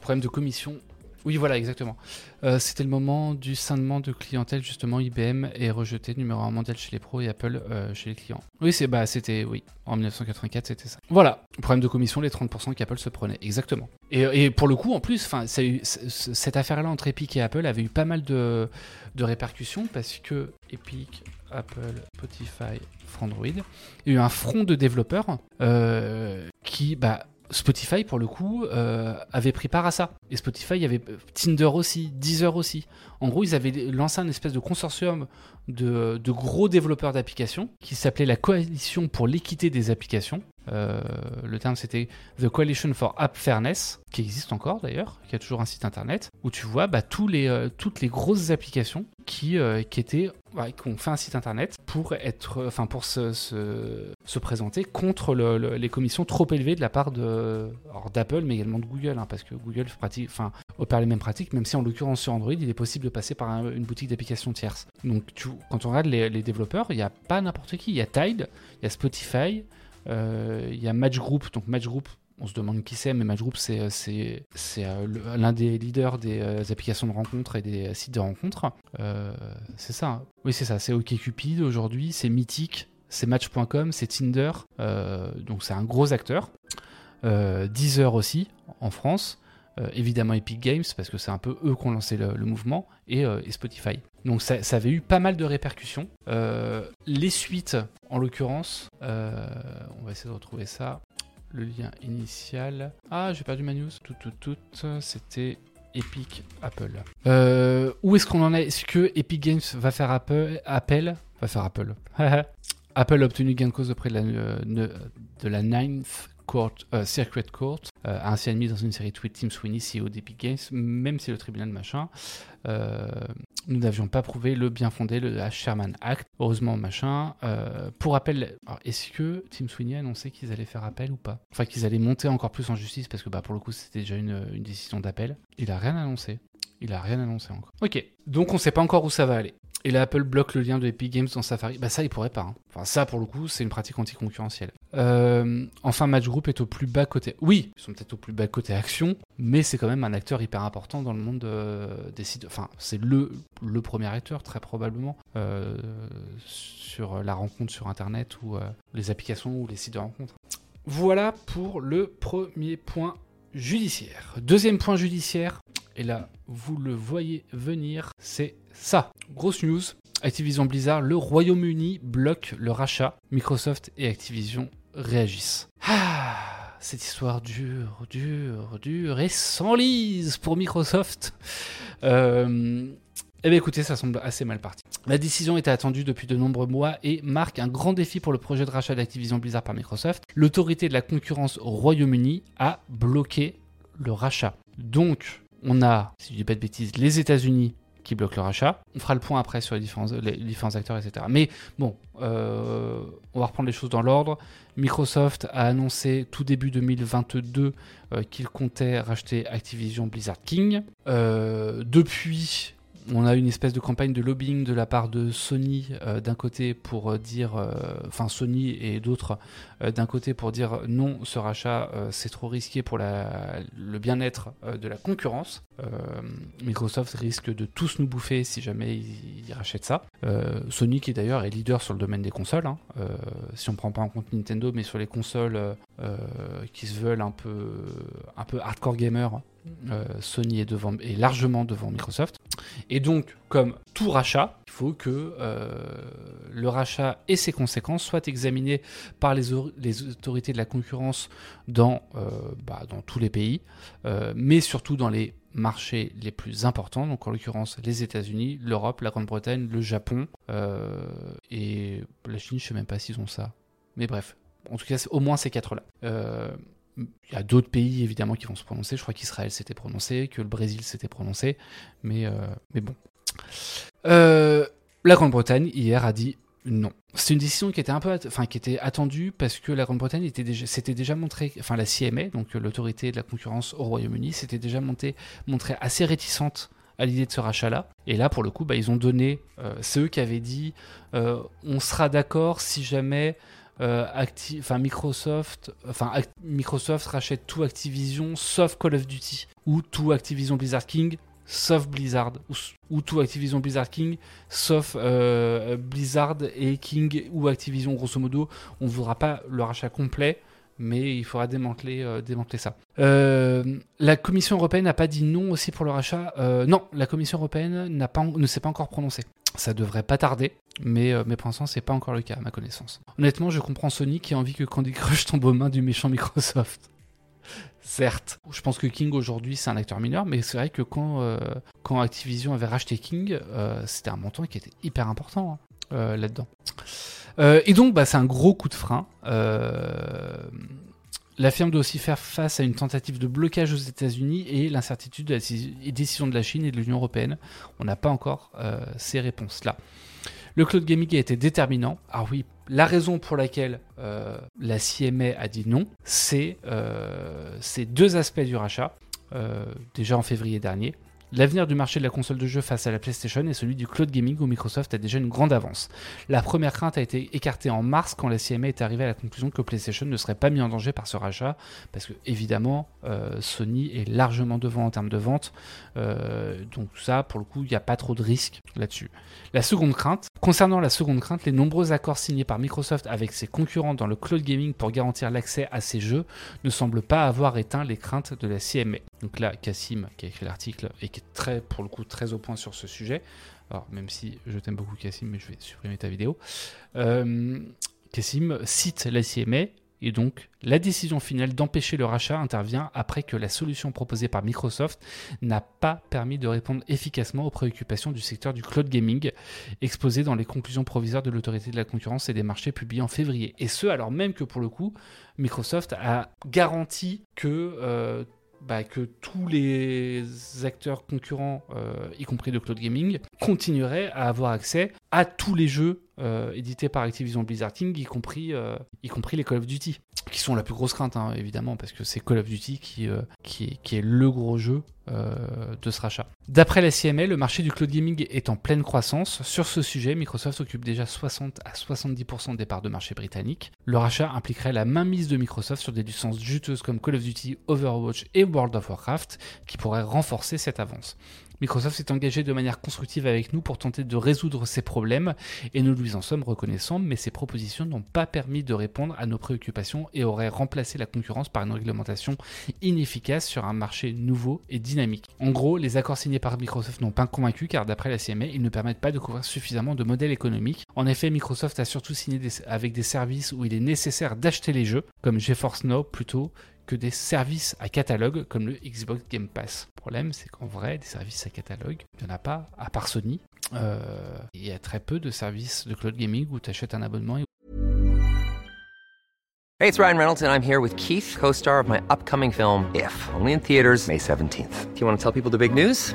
Problème de commission. Oui, voilà, exactement. Euh, C'était le moment du scindement de clientèle, justement. IBM est rejeté, numéro 1 mondial chez les pros et Apple euh, chez les clients. Oui, c'est bah, c'était, oui, en 1984, c'était ça. Voilà, problème de commission, les 30% qu'Apple se prenait, exactement. Et, pour le coup, en plus, cette affaire-là entre Epic et Apple avait eu pas mal de, répercussions parce que Epic, Apple, Spotify, Frandroid, il y a eu un front de développeurs euh, qui, bah, Spotify, pour le coup, euh, avait pris part à ça. Et Spotify, avait Tinder aussi, Deezer aussi. En gros, ils avaient lancé un espèce de consortium de gros développeurs d'applications qui s'appelait la Coalition pour l'équité des applications. Euh, le terme c'était The Coalition for App Fairness, qui existe encore d'ailleurs, qui a toujours un site internet, où tu vois bah, euh, toutes les grosses applications qui, euh, ouais, qui ont fait un site internet pour se, se, se présenter contre le- le- les commissions trop élevées de la part d'Apple, mais également de Google, hein, parce que Google pratique, enfin opère les mêmes pratiques, même si en l'occurrence sur Android, il est possible de passer par un- une boutique d'applications tierces. Donc quand on regarde les, les développeurs, il n'y a pas n'importe qui, il y a Tide, il y a Spotify, il y a Match Group, donc Match Group on se demande qui c'est, mais Match Group, c'est euh, le- l'un des leaders des euh, applications de rencontres et des sites de rencontres. Euh, c'est ça. Oui, c'est ça. C'est OkCupid aujourd'hui, c'est Mythic, c'est Match.com, c'est Tinder. Euh, donc c'est un gros acteur. Euh, Deezer aussi en France. Euh, évidemment Epic Games parce que c'est un peu eux qui ont lancé le, mouvement et, euh, et Spotify. Donc ça, avait eu pas mal de répercussions. Euh, les suites, en l'occurrence, on va essayer de retrouver ça. Le lien initial. Ah, j'ai perdu ma news. Tout, tout, tout. C'était Epic Apple. Où est-ce qu'on en est? Est-ce que Epic Games va faire Apple, Apple? Va faire Apple. Apple a obtenu gain de cause auprès de la, de la Ninth Euh, Circuit Court, euh, ainsi admis dans une série de tweets Tim Sweeney, CEO d'Epic Games, même si le tribunal machin, euh, nous n'avions pas prouvé le bien fondé, le Sherman Act. Heureusement, machin. Euh, pour rappel, est-ce que Tim Sweeney a annoncé qu'ils allaient faire appel ou pas? Enfin, qu'ils allaient monter encore plus en justice parce que bah, pour le coup, c'était déjà une, une décision d'appel. Il a rien annoncé. Il a rien annoncé encore. Ok, donc on sait pas encore où ça va aller. Et là, Apple bloque le lien de Epic Games dans Safari. Bah ça, il pourrait pas. hein. Enfin, ça, pour le coup, c'est une pratique anticoncurrentielle. Euh, enfin, Match Group est au plus bas côté. Oui, ils sont peut-être au plus bas côté action, mais c'est quand même un acteur hyper important dans le monde euh, des sites. Enfin, c'est le, le premier acteur, très probablement, euh, sur la rencontre sur Internet ou les applications ou les sites de rencontre. Voilà pour le premier point judiciaire. Deuxième point judiciaire, et là, vous le voyez venir, c'est ça. Grosse news. Activision Blizzard, le Royaume-Uni bloque le rachat. Microsoft et Activision réagissent. Ah, cette histoire dure, dure, dure et s'enlise pour Microsoft. Euh, eh bien écoutez, ça semble assez mal parti. La décision était attendue depuis de nombreux mois et marque un grand défi pour le projet de rachat d'Activision Blizzard par Microsoft. L'autorité de la concurrence au Royaume-Uni a bloqué le rachat. Donc, on a, si je dis pas de bêtises, les États-Unis qui bloquent le rachat. On fera le point après sur les différents, acteurs, etc. Mais bon, euh, on va reprendre les choses dans l'ordre. Microsoft a annoncé tout début 2022 euh, qu'il comptait racheter Activision Blizzard King. Euh, depuis, on a une espèce de campagne de lobbying de la part de Sony euh, d'un côté pour euh, dire, euh, enfin Sony et d'autres d'un côté pour dire non, ce rachat c'est trop risqué pour le bien-être de la concurrence. Microsoft risque de tous nous bouffer si jamais ils, ils rachètent ça. Sony qui d'ailleurs est leader sur le domaine des consoles, hein. Si on prend pas en compte Nintendo, mais sur les consoles qui se veulent un peu, un peu hardcore gamer, Sony est, devant, est largement devant Microsoft. Et donc, comme tout rachat, il faut que euh, le rachat et ses conséquences soient examinés par les, au- les autorités de la concurrence dans, euh, bah, tous les pays, euh, mais surtout dans les marchés les plus importants, donc en l'occurrence les États-Unis, l'Europe, la Grande-Bretagne, le Japon et la Chine, je sais même pas s'ils ont ça. Mais bref, en tout cas, au moins ces quatre-là. Il y a d'autres pays évidemment qui vont se prononcer. Je crois qu'Israël s'était prononcé, que le Brésil s'était prononcé, mais, euh, mais bon. Euh, la Grande-Bretagne hier a dit non. C'est une décision qui était un peu, enfin qui était attendue parce que la Grande-Bretagne était déjà, s'était déjà montré, enfin la CMA, donc euh, l'autorité de la concurrence au Royaume-Uni, s'était déjà monté, montrée assez réticente à l'idée de ce rachat-là. Et là, pour le coup, bah, ils ont donné, c'est eux qui avaient dit, on sera d'accord si jamais euh, Microsoft, rachète tout Activision sauf Call of Duty ou tout Activision Blizzard King sauf Blizzard ou, tout Activision Blizzard King sauf euh, Blizzard et King ou Activision grosso modo on ne voudra pas le rachat complet mais il faudra démanteler, euh, ça. La Commission européenne n'a pas dit non aussi pour le rachat. Non, la Commission européenne pas, ne s'est pas encore prononcée. Ça devrait pas tarder, mais, euh, mais pour l'instant, c'est pas encore le cas, à ma connaissance. Honnêtement, je comprends Sony qui a envie que Candy Crush tombe aux mains du méchant Microsoft. Certes, je pense que King aujourd'hui c'est un acteur mineur, mais c'est vrai que quand, euh, quand Activision avait racheté King, euh, c'était un montant qui était hyper important hein, là-dedans. Et donc, bah, c'est un gros coup de frein. La firme doit aussi faire face à une tentative de blocage aux États-Unis et l'incertitude de la déci- décision de la Chine et de l'Union européenne. On n'a pas encore euh, ces réponses-là. Le cloud gaming a été déterminant. Ah oui, la raison pour laquelle euh, la CMA a dit non, c'est euh, ces deux aspects du rachat. Déjà en février dernier, L'avenir du marché de la console de jeu face à la PlayStation est celui du cloud gaming où Microsoft a déjà une grande avance. La première crainte a été écartée en mars quand la CMA est arrivée à la conclusion que PlayStation ne serait pas mis en danger par ce rachat, parce que évidemment euh, Sony est largement devant en termes de vente, euh, donc ça pour le coup il n'y a pas trop de risques là-dessus. La seconde crainte, concernant la seconde crainte, les nombreux accords signés par Microsoft avec ses concurrents dans le cloud gaming pour garantir l'accès à ces jeux ne semblent pas avoir éteint les craintes de la CMA. Donc là, Cassim, qui a écrit l'article et qui est très, pour le coup, très au point sur ce sujet. Alors, même si je t'aime beaucoup, Cassim, mais je vais supprimer ta vidéo. Euh, Cassim cite la CMA et donc, la décision finale d'empêcher le rachat intervient après que la solution proposée par Microsoft n'a pas permis de répondre efficacement aux préoccupations du secteur du cloud gaming, exposées dans les conclusions provisoires de l'autorité de la concurrence et des marchés publiées en février. Et ce, alors même que pour le coup, Microsoft a garanti que... Euh, bah, que tous les acteurs concurrents, euh, y compris de cloud gaming, continueraient à avoir accès à tous les jeux euh, édités par Activision Blizzard King, y compris, euh, y compris les Call of Duty, qui sont la plus grosse crainte, hein, évidemment, parce que c'est Call of Duty qui, qui, est, qui, est, le gros jeu de ce rachat. D'après la CML, le marché du cloud gaming est en pleine croissance. Sur ce sujet, Microsoft occupe déjà 60 à 70% des parts de marché britanniques. Le rachat impliquerait la mainmise de Microsoft sur des licences juteuses comme Call of Duty, Overwatch et World of Warcraft, qui pourraient renforcer cette avance. Microsoft s'est engagé de manière constructive avec nous pour tenter de résoudre ces problèmes et nous lui en sommes reconnaissants, mais ces propositions n'ont pas permis de répondre à nos préoccupations et auraient remplacé la concurrence par une réglementation inefficace sur un marché nouveau et dynamique. En gros, les accords signés par Microsoft n'ont pas convaincu car d'après la CMA, ils ne permettent pas de couvrir suffisamment de modèles économiques. En effet, Microsoft a surtout signé avec des services où il est nécessaire d'acheter les jeux, comme GeForce Now plutôt que des services à catalogue comme le Xbox Game Pass. Le problème, c'est qu'en vrai, des services à catalogue, il n'y en a pas, à part Sony. Euh, il y a très peu de services de cloud gaming où tu achètes un abonnement. Hey, it's Ryan Reynolds and I'm here with Keith, co-star of my upcoming film If, only in theaters May 17th. Do you want to tell people the big news?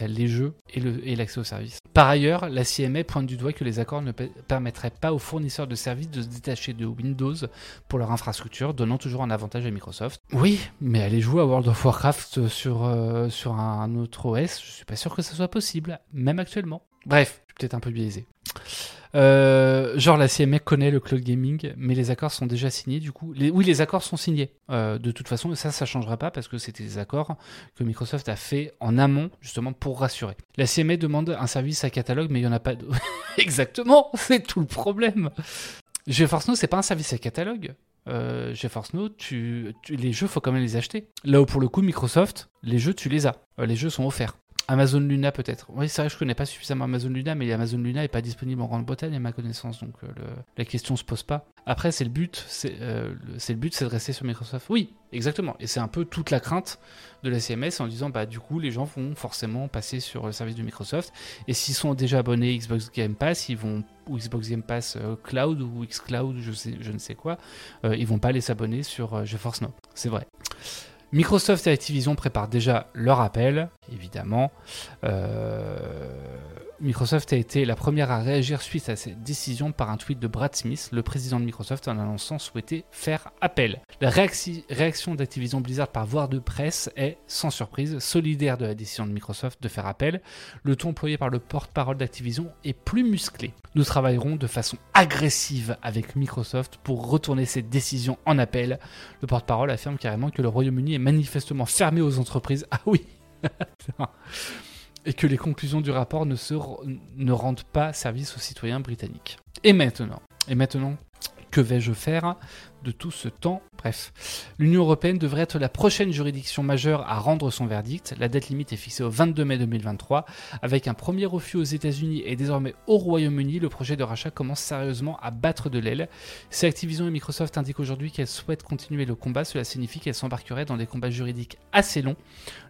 As les jeux et l'accès aux services. Par ailleurs, la CMA pointe du doigt que les accords ne permettraient pas aux fournisseurs de services de se détacher de Windows pour leur infrastructure, donnant toujours un avantage à Microsoft. Oui, mais aller jouer à World of Warcraft sur, euh, sur un autre OS, je suis pas sûr que ça soit possible, même actuellement. Bref, je suis peut-être un peu biaisé. Euh, genre la CMA connaît le cloud gaming, mais les accords sont déjà signés du coup. oui, les accords sont signés. Euh, de toute façon, ça, ça changera pas parce que c'était des accords que Microsoft a fait en amont justement pour rassurer. La CMA demande un service à catalogue, mais il y en a pas. De... Exactement, c'est tout le problème. GeForce Now, c'est pas un service à catalogue. Euh, GeForce Now, les jeux, faut quand même les acheter. Là où pour le coup, Microsoft, les jeux, tu les as. Euh, les jeux sont offerts. Amazon Luna peut-être. Oui, c'est vrai, je connais pas suffisamment Amazon Luna, mais Amazon Luna est pas disponible en Grande-Bretagne à ma connaissance, donc euh, la question se pose pas. Après, c'est le but, euh, c'est le but, c'est de rester sur Microsoft. Oui, exactement. Et c'est un peu toute la crainte de la CMS en disant, bah du coup, les gens vont forcément passer sur le service de Microsoft. Et s'ils sont déjà abonnés Xbox Game Pass, ils vont ou Xbox Game Pass euh, Cloud ou xCloud, je sais, je ne sais quoi, ils vont pas aller s'abonner sur GeForce Now. C'est vrai. Microsoft et Activision préparent déjà leur appel, évidemment. Euh, Microsoft a été la première à réagir suite à cette décision par un tweet de Brad Smith, le président de Microsoft, en annonçant souhaiter faire appel. La réaction d'Activision Blizzard par voie de presse est, sans surprise, solidaire de la décision de Microsoft de faire appel. Le ton employé par le porte-parole d'Activision est plus musclé. Nous travaillerons de façon agressive avec Microsoft pour retourner cette décision en appel. Le porte-parole affirme carrément que le Royaume-Uni est manifestement fermé aux entreprises. Ah oui et que les conclusions du rapport ne, rendent pas service aux citoyens britanniques. Et maintenant, et maintenant, que vais-je faire de tout ce temps Bref, l'Union européenne devrait être la prochaine juridiction majeure à rendre son verdict. La date limite est fixée au 22 mai 2023. Avec un premier refus aux États-Unis et désormais au Royaume-Uni, le projet de rachat commence sérieusement à battre de l'aile. Si Activision et Microsoft indiquent aujourd'hui qu'elles souhaitent continuer le combat, cela signifie qu'elles s'embarqueraient dans des combats juridiques assez longs.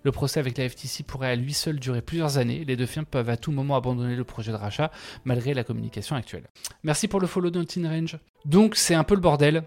Le procès avec la FTC pourrait à lui seul durer plusieurs années. Les deux firmes peuvent à tout moment abandonner le projet de rachat malgré la communication actuelle. Merci pour le follow de Range. Donc c'est un peu le bordel.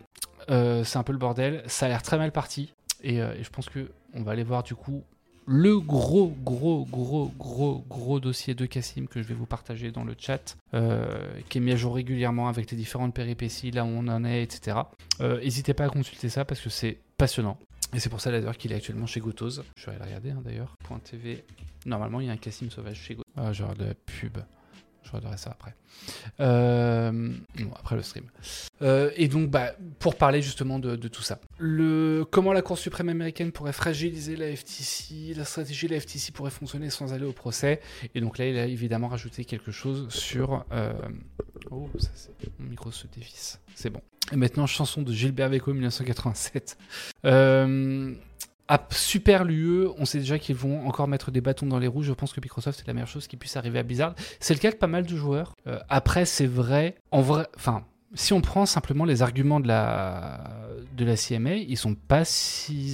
Euh, c'est un peu le bordel. Ça a l'air très mal parti. Et, euh, je pense que on va aller voir du coup le gros, gros, gros, gros, gros dossier de Cassim que je vais vous partager dans le chat, euh, qui est mis à jour régulièrement avec les différentes péripéties, là où on en est, etc. N'hésitez pas à consulter ça parce que c'est passionnant. Et c'est pour ça d'ailleurs qu'il est actuellement chez Gotos. Je vais aller regarder hein, d'ailleurs. .tv. Normalement, il y a un Cassim sauvage chez Gotos. Ah, genre de la pub. Je regarderai ça après. Euh, après le stream. Euh, et donc, bah, pour parler justement de, tout ça. Comment la Cour suprême américaine pourrait fragiliser la FTC, la stratégie de la FTC pourrait fonctionner sans aller au procès. Et donc là, il a évidemment rajouté quelque chose sur... Euh, oh, ça c'est... Mon micro se dévisse. C'est bon. Et maintenant, chanson de Gilbert Bécaud 1987. Euh, Super l'UE, on sait déjà qu'ils vont encore mettre des bâtons dans les roues. Je pense que Microsoft, c'est la meilleure chose qui puisse arriver à Blizzard. C'est le cas de pas mal de joueurs. Euh, après, c'est vrai, en vrai, enfin, si on prend simplement les arguments de la, de la CMA, ils sont pas si,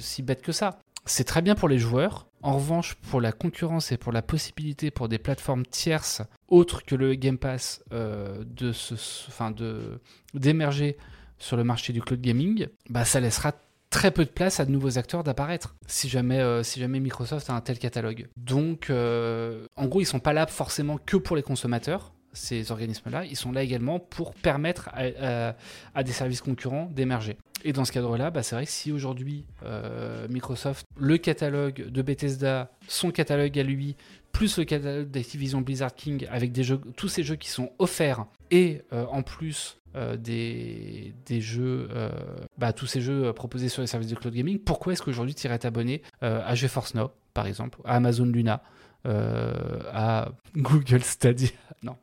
si bêtes que ça. C'est très bien pour les joueurs. En revanche, pour la concurrence et pour la possibilité pour des plateformes tierces autres que le Game Pass euh, de se, enfin de d'émerger sur le marché du cloud gaming, bah ça laissera très peu de place à de nouveaux acteurs d'apparaître si jamais, euh, si jamais Microsoft a un tel catalogue. Donc, euh, en gros, ils sont pas là forcément que pour les consommateurs. Ces organismes-là, ils sont là également pour permettre à, des services concurrents d'émerger. Et dans ce cadre-là, bah, c'est vrai que si aujourd'hui euh, Microsoft, le catalogue de Bethesda, son catalogue à lui, plus le catalogue d'Activision Blizzard King avec tous ces jeux qui sont offerts et en plus euh, des, des, jeux, euh, bah, tous ces jeux euh, proposés sur les services de cloud gaming, pourquoi est-ce qu'aujourd'hui tu irais t'abonner à GeForce Now, par exemple, à Amazon Luna, à Google Stadia? Non.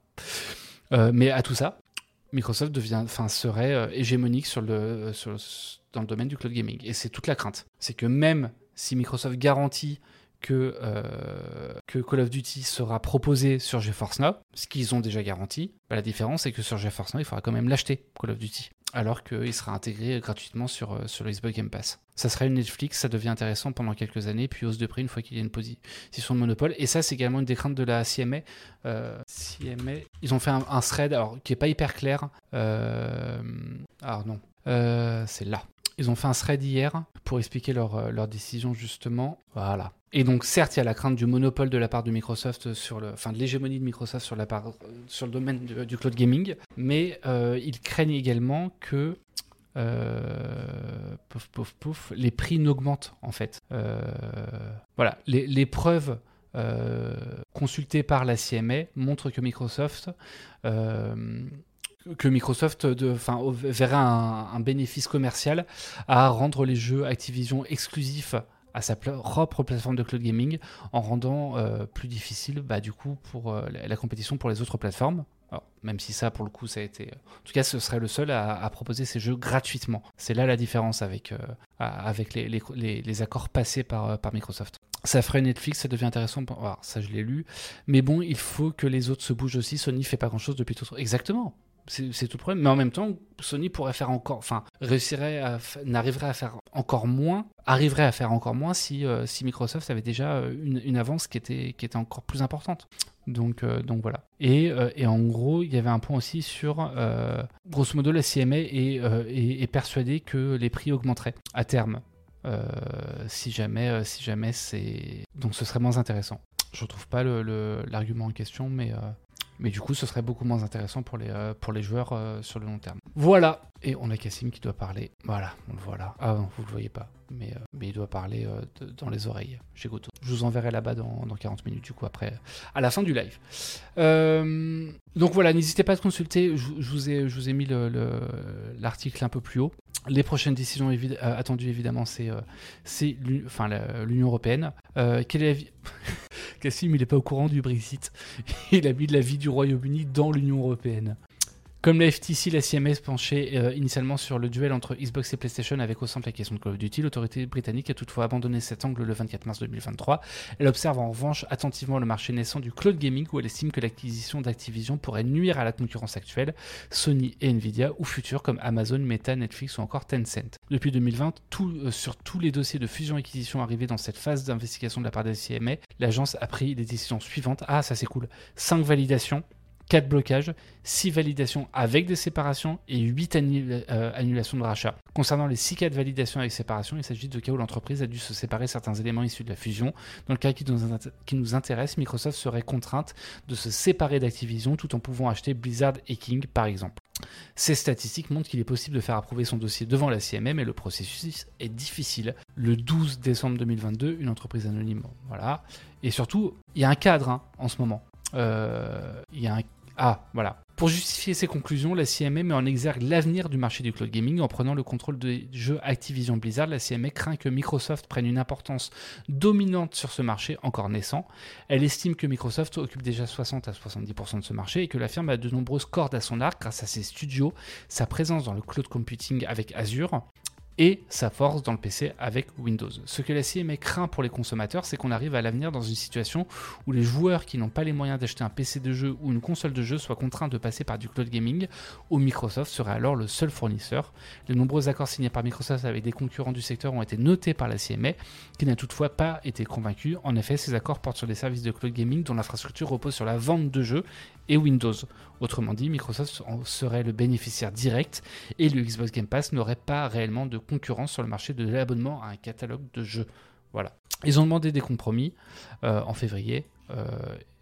mais à tout ça, Microsoft devient, enfin, serait hégémonique sur le, dans le domaine du cloud gaming. Et c'est toute la crainte. C'est que même si Microsoft garantit que, euh, que Call of Duty sera proposé sur GeForce Now, ce qu'ils ont déjà garanti. Bah, la différence, c'est que sur GeForce Now, il faudra quand même l'acheter, Call of Duty, alors qu'il sera intégré gratuitement sur, euh, sur le Xbox Game Pass. Ça sera une Netflix, ça devient intéressant pendant quelques années, puis hausse de prix une fois qu'il y a une position de monopole. Et ça, c'est également une des craintes de la CMA. Euh, CMA ils ont fait un, thread alors, qui n'est pas hyper clair. alors non, c'est là. Ils ont fait un thread hier pour expliquer leur, leur décision justement. Voilà. Et donc, certes, il y a la crainte du monopole de la part de Microsoft sur le, enfin, de l'hégémonie de Microsoft sur sur le domaine du cloud gaming, mais euh, ils craignent également que euh, pouf, pouf, pouf, les prix n'augmentent en fait. Euh, voilà, les, preuves consultées par la CMA montrent que Microsoft que Microsoft de, verrait un, bénéfice commercial à rendre les jeux Activision exclusifs à sa propre plateforme de cloud gaming en rendant euh, plus difficile bah, du coup pour euh, la, compétition pour les autres plateformes. même si ça pour le coup ça a été... En tout cas ce serait le seul à, proposer ces jeux gratuitement. C'est là la différence avec, euh, les, accords passés par, Microsoft. Ça ferait Netflix, ça devient intéressant. Ça je l'ai lu. Mais bon, il faut que les autres se bougent aussi. Sony fait pas grand chose depuis tout. Exactement c'est tout le problème. Mais en même temps, Sony pourrait faire encore, enfin, réussirait à, n'arriverait à faire encore moins, arriverait à faire encore moins si, euh, si Microsoft avait déjà euh, une, une, avance qui était, qui était encore plus importante. Donc, euh, donc voilà. Et, et, en gros, il y avait un point aussi sur, grosso modo, la CMA est, est, persuadée que les prix augmenteraient à terme. si jamais, si jamais c'est. Donc ce serait moins intéressant. Je ne trouve pas l'argument en question, mais, mais du coup, ce serait beaucoup moins intéressant pour les, euh, pour les joueurs euh, sur le long terme. Voilà. Et on a Cassim qui doit parler. Voilà, on le voit là. Ah non, vous le voyez pas. Mais, euh, mais il doit parler dans les oreilles chez Goto. Je vous enverrai là-bas dans, dans, 40 minutes, du coup, après, à la fin du live. donc voilà, n'hésitez pas à consulter. Je, vous, ai, je vous ai mis l'article un peu plus haut. Les prochaines décisions attendues, évidemment, c'est l'Union européenne. quelle est Cassim, il n'est pas au courant du Brexit. Il a mis de la vie du Royaume-Uni dans l'Union européenne. Comme la FTC, la CMS penchait euh, initialement sur le duel entre Xbox et PlayStation avec au centre la question de Call of Duty, l'autorité britannique a toutefois abandonné cet angle le 24 mars 2023. Elle observe en revanche attentivement le marché naissant du cloud gaming où elle estime que l'acquisition d'Activision pourrait nuire à la concurrence actuelle, Sony et Nvidia, ou futures comme Amazon, Meta, Netflix ou encore Tencent. Depuis 2020, tout, euh, sur tous les dossiers de fusion-acquisition arrivés dans cette phase d'investigation de la part de la CMA, l'agence a pris les décisions suivantes. Ah, ça c'est cool. 5 validations, 4 blocages, 6 validations avec des séparations et 8 euh, annulations de rachat. Concernant les 6 cas de validation avec séparation, il s'agit de cas où l'entreprise a dû se séparer certains éléments issus de la fusion. Dans le cas qui nous, intéresse, Microsoft serait contrainte de se séparer d'Activision tout en pouvant acheter Blizzard et King par exemple. Ces statistiques montrent qu'il est possible de faire approuver son dossier devant la CMM mais le processus est difficile. Le 12 décembre 2022, une entreprise anonyme, voilà. Et surtout, il y a un cadre hein, en ce moment. Euh, il y a un ah, voilà. Pour justifier ces conclusions, la CMA met en exergue l'avenir du marché du cloud gaming en prenant le contrôle des jeux Activision Blizzard. La CMA craint que Microsoft prenne une importance dominante sur ce marché encore naissant. Elle estime que Microsoft occupe déjà 60 à 70% de ce marché et que la firme a de nombreuses cordes à son arc grâce à ses studios, sa présence dans le cloud computing avec Azure, et sa force dans le PC avec Windows. Ce que la CMA craint pour les consommateurs, c'est qu'on arrive à l'avenir dans une situation où les joueurs qui n'ont pas les moyens d'acheter un PC de jeu ou une console de jeu soient contraints de passer par du cloud gaming, où Microsoft serait alors le seul fournisseur. Les nombreux accords signés par Microsoft avec des concurrents du secteur ont été notés par la CMA, qui n'a toutefois pas été convaincue. En effet, ces accords portent sur des services de cloud gaming dont l'infrastructure repose sur la vente de jeux Windows. Autrement dit, Microsoft serait le bénéficiaire direct et le Xbox Game Pass n'aurait pas réellement de concurrence sur le marché de l'abonnement à un catalogue de jeux. Voilà. Ils ont demandé des compromis euh, en février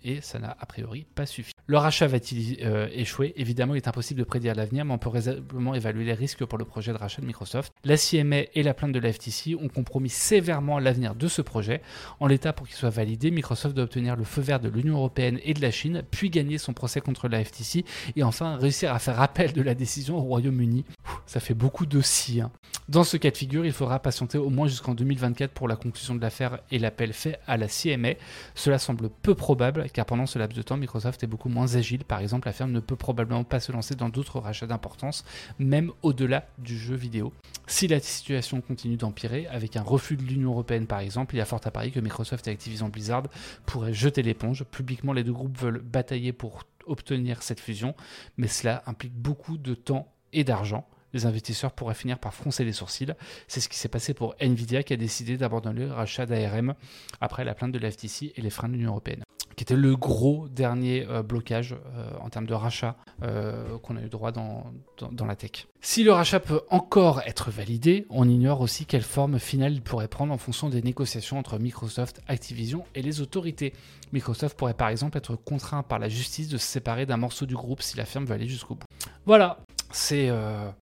et ça n'a a priori pas suffi. Le rachat va-t-il euh, échouer? Évidemment, il est impossible de prédire l'avenir, mais on peut raisonnablement évaluer les risques pour le projet de rachat de Microsoft. La CMA et la plainte de la FTC ont compromis sévèrement l'avenir de ce projet. En l'état, pour qu'il soit validé, Microsoft doit obtenir le feu vert de l'Union européenne et de la Chine, puis gagner son procès contre la FTC et enfin réussir à faire appel de la décision au Royaume-Uni. Ça fait beaucoup de si. Hein. Dans ce cas de figure, il faudra patienter au moins jusqu'en 2024 pour la conclusion de l'affaire et l'appel fait à la CMA. Cela semble peu probable car pendant ce laps de temps, Microsoft est beaucoup moins agile. Par exemple, la firme ne peut probablement pas se lancer dans d'autres rachats d'importance, même au-delà du jeu vidéo. Si la situation continue d'empirer, avec un refus de l'Union Européenne par exemple, il y a fort à parier que Microsoft et Activision Blizzard pourraient jeter l'éponge. Publiquement, les deux groupes veulent batailler pour obtenir cette fusion, mais cela implique beaucoup de temps et d'argent les investisseurs pourraient finir par froncer les sourcils. C'est ce qui s'est passé pour Nvidia qui a décidé d'abandonner le rachat d'ARM après la plainte de la FTC et les freins de l'Union européenne qui était le gros dernier euh, blocage euh, en termes de rachat euh, qu'on a eu droit dans, dans, la tech. Si le rachat peut encore être validé, on ignore aussi quelle forme finale il pourrait prendre en fonction des négociations entre Microsoft, Activision et les autorités. Microsoft pourrait par exemple être contraint par la justice de se séparer d'un morceau du groupe si la firme veut aller jusqu'au bout. Voilà, c'est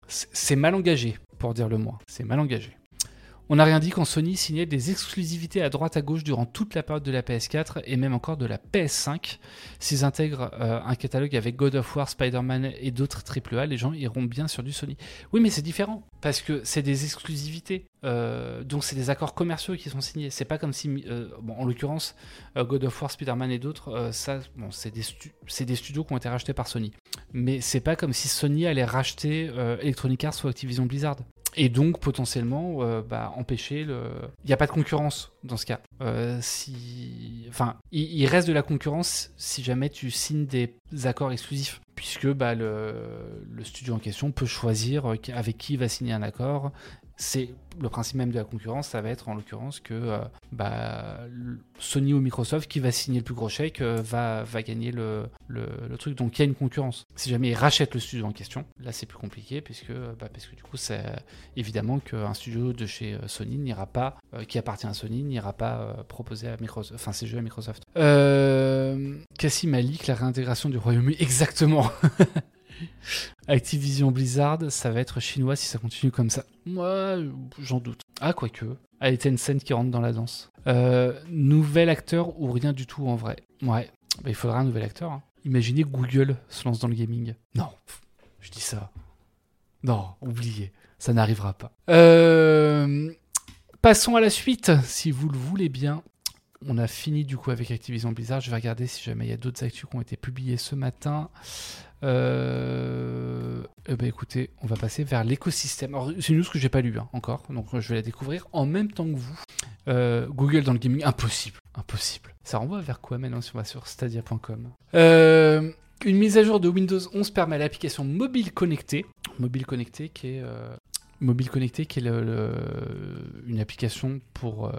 c'est mal engagé, pour dire le moins. C'est mal engagé. On n'a rien dit quand Sony signait des exclusivités à droite à gauche durant toute la période de la PS4 et même encore de la PS5. S'ils intègrent euh, un catalogue avec God of War, Spider-Man et d'autres AAA, les gens iront bien sur du Sony. Oui, mais c'est différent parce que c'est des exclusivités. Euh, donc c'est des accords commerciaux qui sont signés. C'est pas comme si, euh, en l'occurrence, God of War, Spider-Man et d'autres, ça, c'est des, des, studios qui ont été rachetés par Sony. Mais c'est pas comme si Sony allait racheter Electronic Arts ou Activision Blizzard et donc potentiellement euh, bah, empêcher le. Il n'y a pas de concurrence dans ce cas. Euh, enfin, il, reste de la concurrence si jamais tu signes des accords exclusifs, puisque bah, le, le studio en question peut choisir euh, avec qui il va signer un accord c'est le principe même de la concurrence, ça va être en l'occurrence que euh, bah, Sony ou Microsoft qui va signer le plus gros chèque euh, va, gagner le, truc. Donc il y a une concurrence. Si jamais ils rachètent le studio en question, là c'est plus compliqué puisque, bah, parce que du coup c'est évidemment qu'un studio de chez euh, Sony n'ira pas, qui appartient à Sony, n'ira pas proposer à Microsoft, enfin ses jeux à Microsoft. Cassie Malik, la réintégration du Royaume-Uni, exactement. Activision Blizzard, ça va être chinois si ça continue comme ça. Moi, j'en doute. Ah, quoique. Allez, Tencent qui rentre dans la danse. Euh, nouvel acteur ou rien du tout en vrai Ouais, bah, il faudra un nouvel acteur. Hein. Imaginez Google se lance dans le gaming. Non, je dis ça. Non, oubliez. Ça n'arrivera pas. Euh, passons à la suite, si vous le voulez bien. on a fini du coup avec Activision Blizzard. Je vais regarder si jamais il y a d'autres actus qui ont été publiés ce matin. Euh, eh ben, écoutez, on va passer vers l'écosystème. Alors, c'est une news que j'ai pas lu hein, encore, donc je vais la découvrir en même temps que vous. Euh, Google dans le gaming, impossible, impossible. Ça renvoie vers quoi maintenant si on va sur stadia.com euh, Une mise à jour de Windows 11 permet à l'application mobile connectée, mobile connectée qui est euh, mobile connecté qui est une application pour, euh,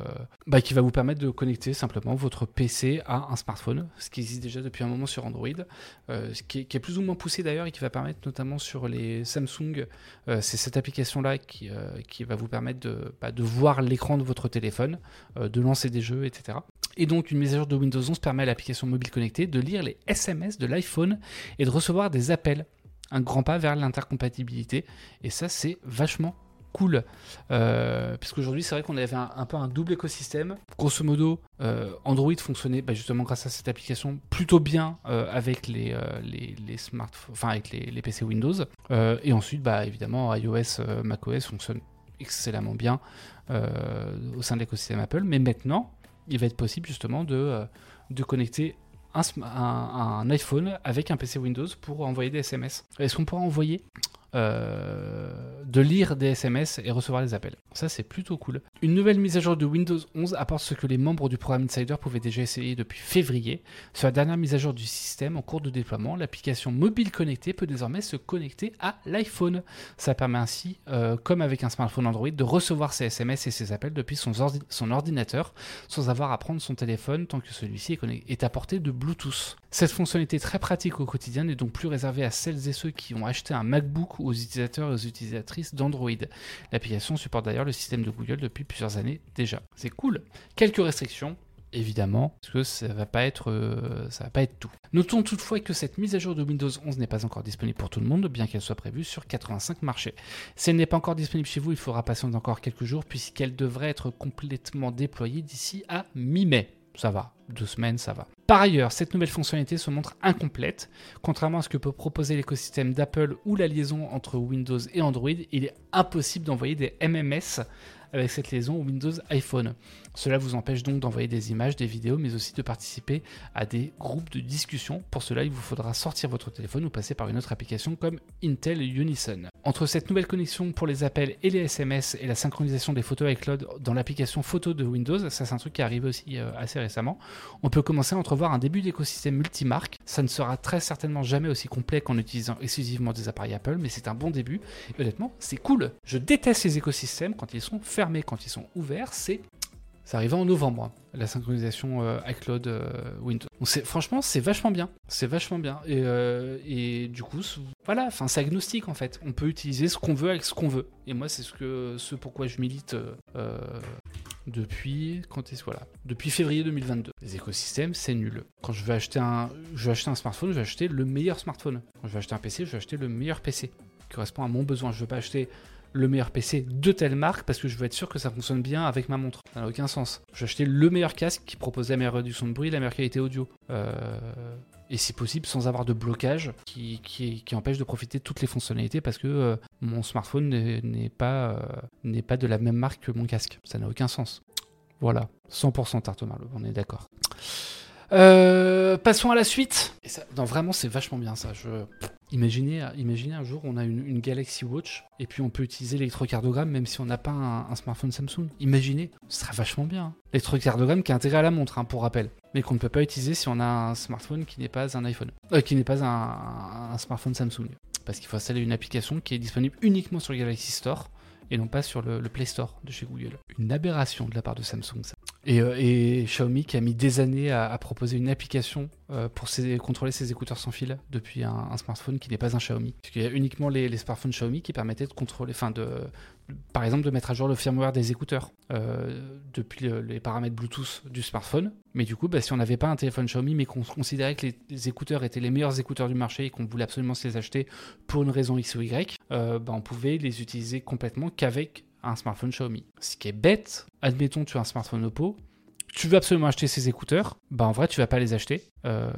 bah, qui va vous permettre de connecter simplement votre PC à un smartphone, ce qui existe déjà depuis un moment sur Android, euh, ce qui est, plus ou moins poussé d'ailleurs et qui va permettre notamment sur les Samsung, euh, c'est cette application-là qui, qui va vous permettre de, bah, de voir l'écran de votre téléphone, de lancer des jeux, etc. Et donc une mise à jour de Windows 11 permet à l'application mobile connectée de lire les SMS de l'iPhone et de recevoir des appels un grand pas vers l'intercompatibilité. Et ça, c'est vachement cool. Euh, c'est vrai qu'on avait un, peu un double écosystème. Grosso modo, euh, Android fonctionnait bah, justement grâce à cette application plutôt bien euh, avec les, euh, les, smartphones, enfin avec les, PC Windows. Euh, et ensuite, bah, évidemment, iOS, euh, macOS fonctionne excellemment bien au sein de l'écosystème Apple. Mais maintenant, il va être possible justement de, de connecter un, iPhone avec un PC Windows pour envoyer des SMS. Est-ce qu'on pourra envoyer euh, de lire des SMS et recevoir des appels. Ça, c'est plutôt cool. Une nouvelle mise à jour de Windows 11 apporte ce que les membres du programme Insider pouvaient déjà essayer depuis février. Sur la dernière mise à jour du système en cours de déploiement, l'application mobile connectée peut désormais se connecter à l'iPhone. Ça permet ainsi, euh, comme avec un smartphone Android, de recevoir ses SMS et ses appels depuis son ordinateur sans avoir à prendre son téléphone tant que celui-ci est, est à portée de Bluetooth. Cette fonctionnalité très pratique au quotidien n'est donc plus réservée à celles et ceux qui ont acheté un MacBook aux utilisateurs et aux utilisatrices d'Android. L'application supporte d'ailleurs le système de Google depuis plusieurs années déjà. C'est cool. Quelques restrictions, évidemment, parce que ça va pas être, euh, ça va pas être tout. Notons toutefois que cette mise à jour de Windows 11 n'est pas encore disponible pour tout le monde, bien qu'elle soit prévue sur 85 marchés. Si elle n'est pas encore disponible chez vous, il faudra patienter encore quelques jours, puisqu'elle devrait être complètement déployée d'ici à mi-mai. Ça va, deux semaines, ça va. Par ailleurs, cette nouvelle fonctionnalité se montre incomplète. Contrairement à ce que peut proposer l'écosystème d'Apple ou la liaison entre Windows et Android, il est impossible d'envoyer des MMS avec cette liaison Windows iPhone. Cela vous empêche donc d'envoyer des images, des vidéos, mais aussi de participer à des groupes de discussion. Pour cela, il vous faudra sortir votre téléphone ou passer par une autre application comme Intel Unison. Entre cette nouvelle connexion pour les appels et les SMS et la synchronisation des photos iCloud dans l'application photo de Windows, ça c'est un truc qui arrive aussi euh, assez récemment, on peut commencer à entrevoir un début d'écosystème multimarque. Ça ne sera très certainement jamais aussi complet qu'en utilisant exclusivement des appareils Apple, mais c'est un bon début. Et honnêtement, c'est cool. Je déteste les écosystèmes quand ils sont fermés, quand ils sont ouverts, c'est ça arrive en novembre, la synchronisation euh, iCloud euh, Windows. Franchement, c'est vachement bien. C'est vachement bien. Et, euh, du coup, voilà, c'est agnostique en fait. On peut utiliser ce qu'on veut avec ce qu'on veut. Et moi, c'est ce ce pourquoi je milite depuis quand est voilà, depuis février 2022. Les écosystèmes, c'est nul. Quand je veux acheter un, je veux acheter un smartphone, je vais acheter le meilleur smartphone. Quand je veux acheter un PC, je vais acheter le meilleur PC qui correspond à mon besoin. Je veux pas acheter le meilleur PC de telle marque parce que je veux être sûr que ça fonctionne bien avec ma montre. Ça n'a aucun sens. Je vais acheter le meilleur casque qui propose la meilleure réduction de bruit, la meilleure qualité audio. Euh, et si possible sans avoir de blocage qui, empêche de profiter de toutes les fonctionnalités parce que euh, mon smartphone n'est pas, euh, n'est pas de la même marque que mon casque. Ça n'a aucun sens. Voilà, 100% Tartomarle, on est d'accord. Euh, passons à la suite. Non, vraiment, c'est vachement bien ça. Imaginez, un jour, on a une, Galaxy Watch et puis on peut utiliser l'électrocardiogramme même si on n'a pas un, smartphone Samsung. Imaginez, ce serait vachement bien. L'électrocardiogramme qui est intégré à la montre, hein, pour rappel, mais qu'on ne peut pas utiliser si on a un smartphone qui n'est pas un iPhone, euh, qui n'est pas un smartphone Samsung. Parce qu'il faut installer une application qui est disponible uniquement sur le Galaxy Store et non pas sur le, le, Play Store de chez Google. Une aberration de la part de Samsung. Ça. Et, euh, et, Xiaomi qui a mis des années à, à proposer une application euh, pour ses, contrôler ses écouteurs sans fil depuis un, un smartphone qui n'est pas un Xiaomi. Parce qu'il y a uniquement les, les, smartphones Xiaomi qui permettaient de contrôler, enfin de, par exemple de mettre à jour le firmware des écouteurs euh, depuis le, les paramètres Bluetooth du smartphone. Mais du coup, bah, si on n'avait pas un téléphone Xiaomi mais qu'on considérait que les, écouteurs étaient les meilleurs écouteurs du marché et qu'on voulait absolument se les acheter pour une raison X ou Y, euh, bah, on pouvait les utiliser complètement qu'avec un smartphone Xiaomi. Ce qui est bête, admettons tu as un smartphone Oppo, tu veux absolument acheter ces écouteurs, bah en vrai tu vas pas les acheter. Euh,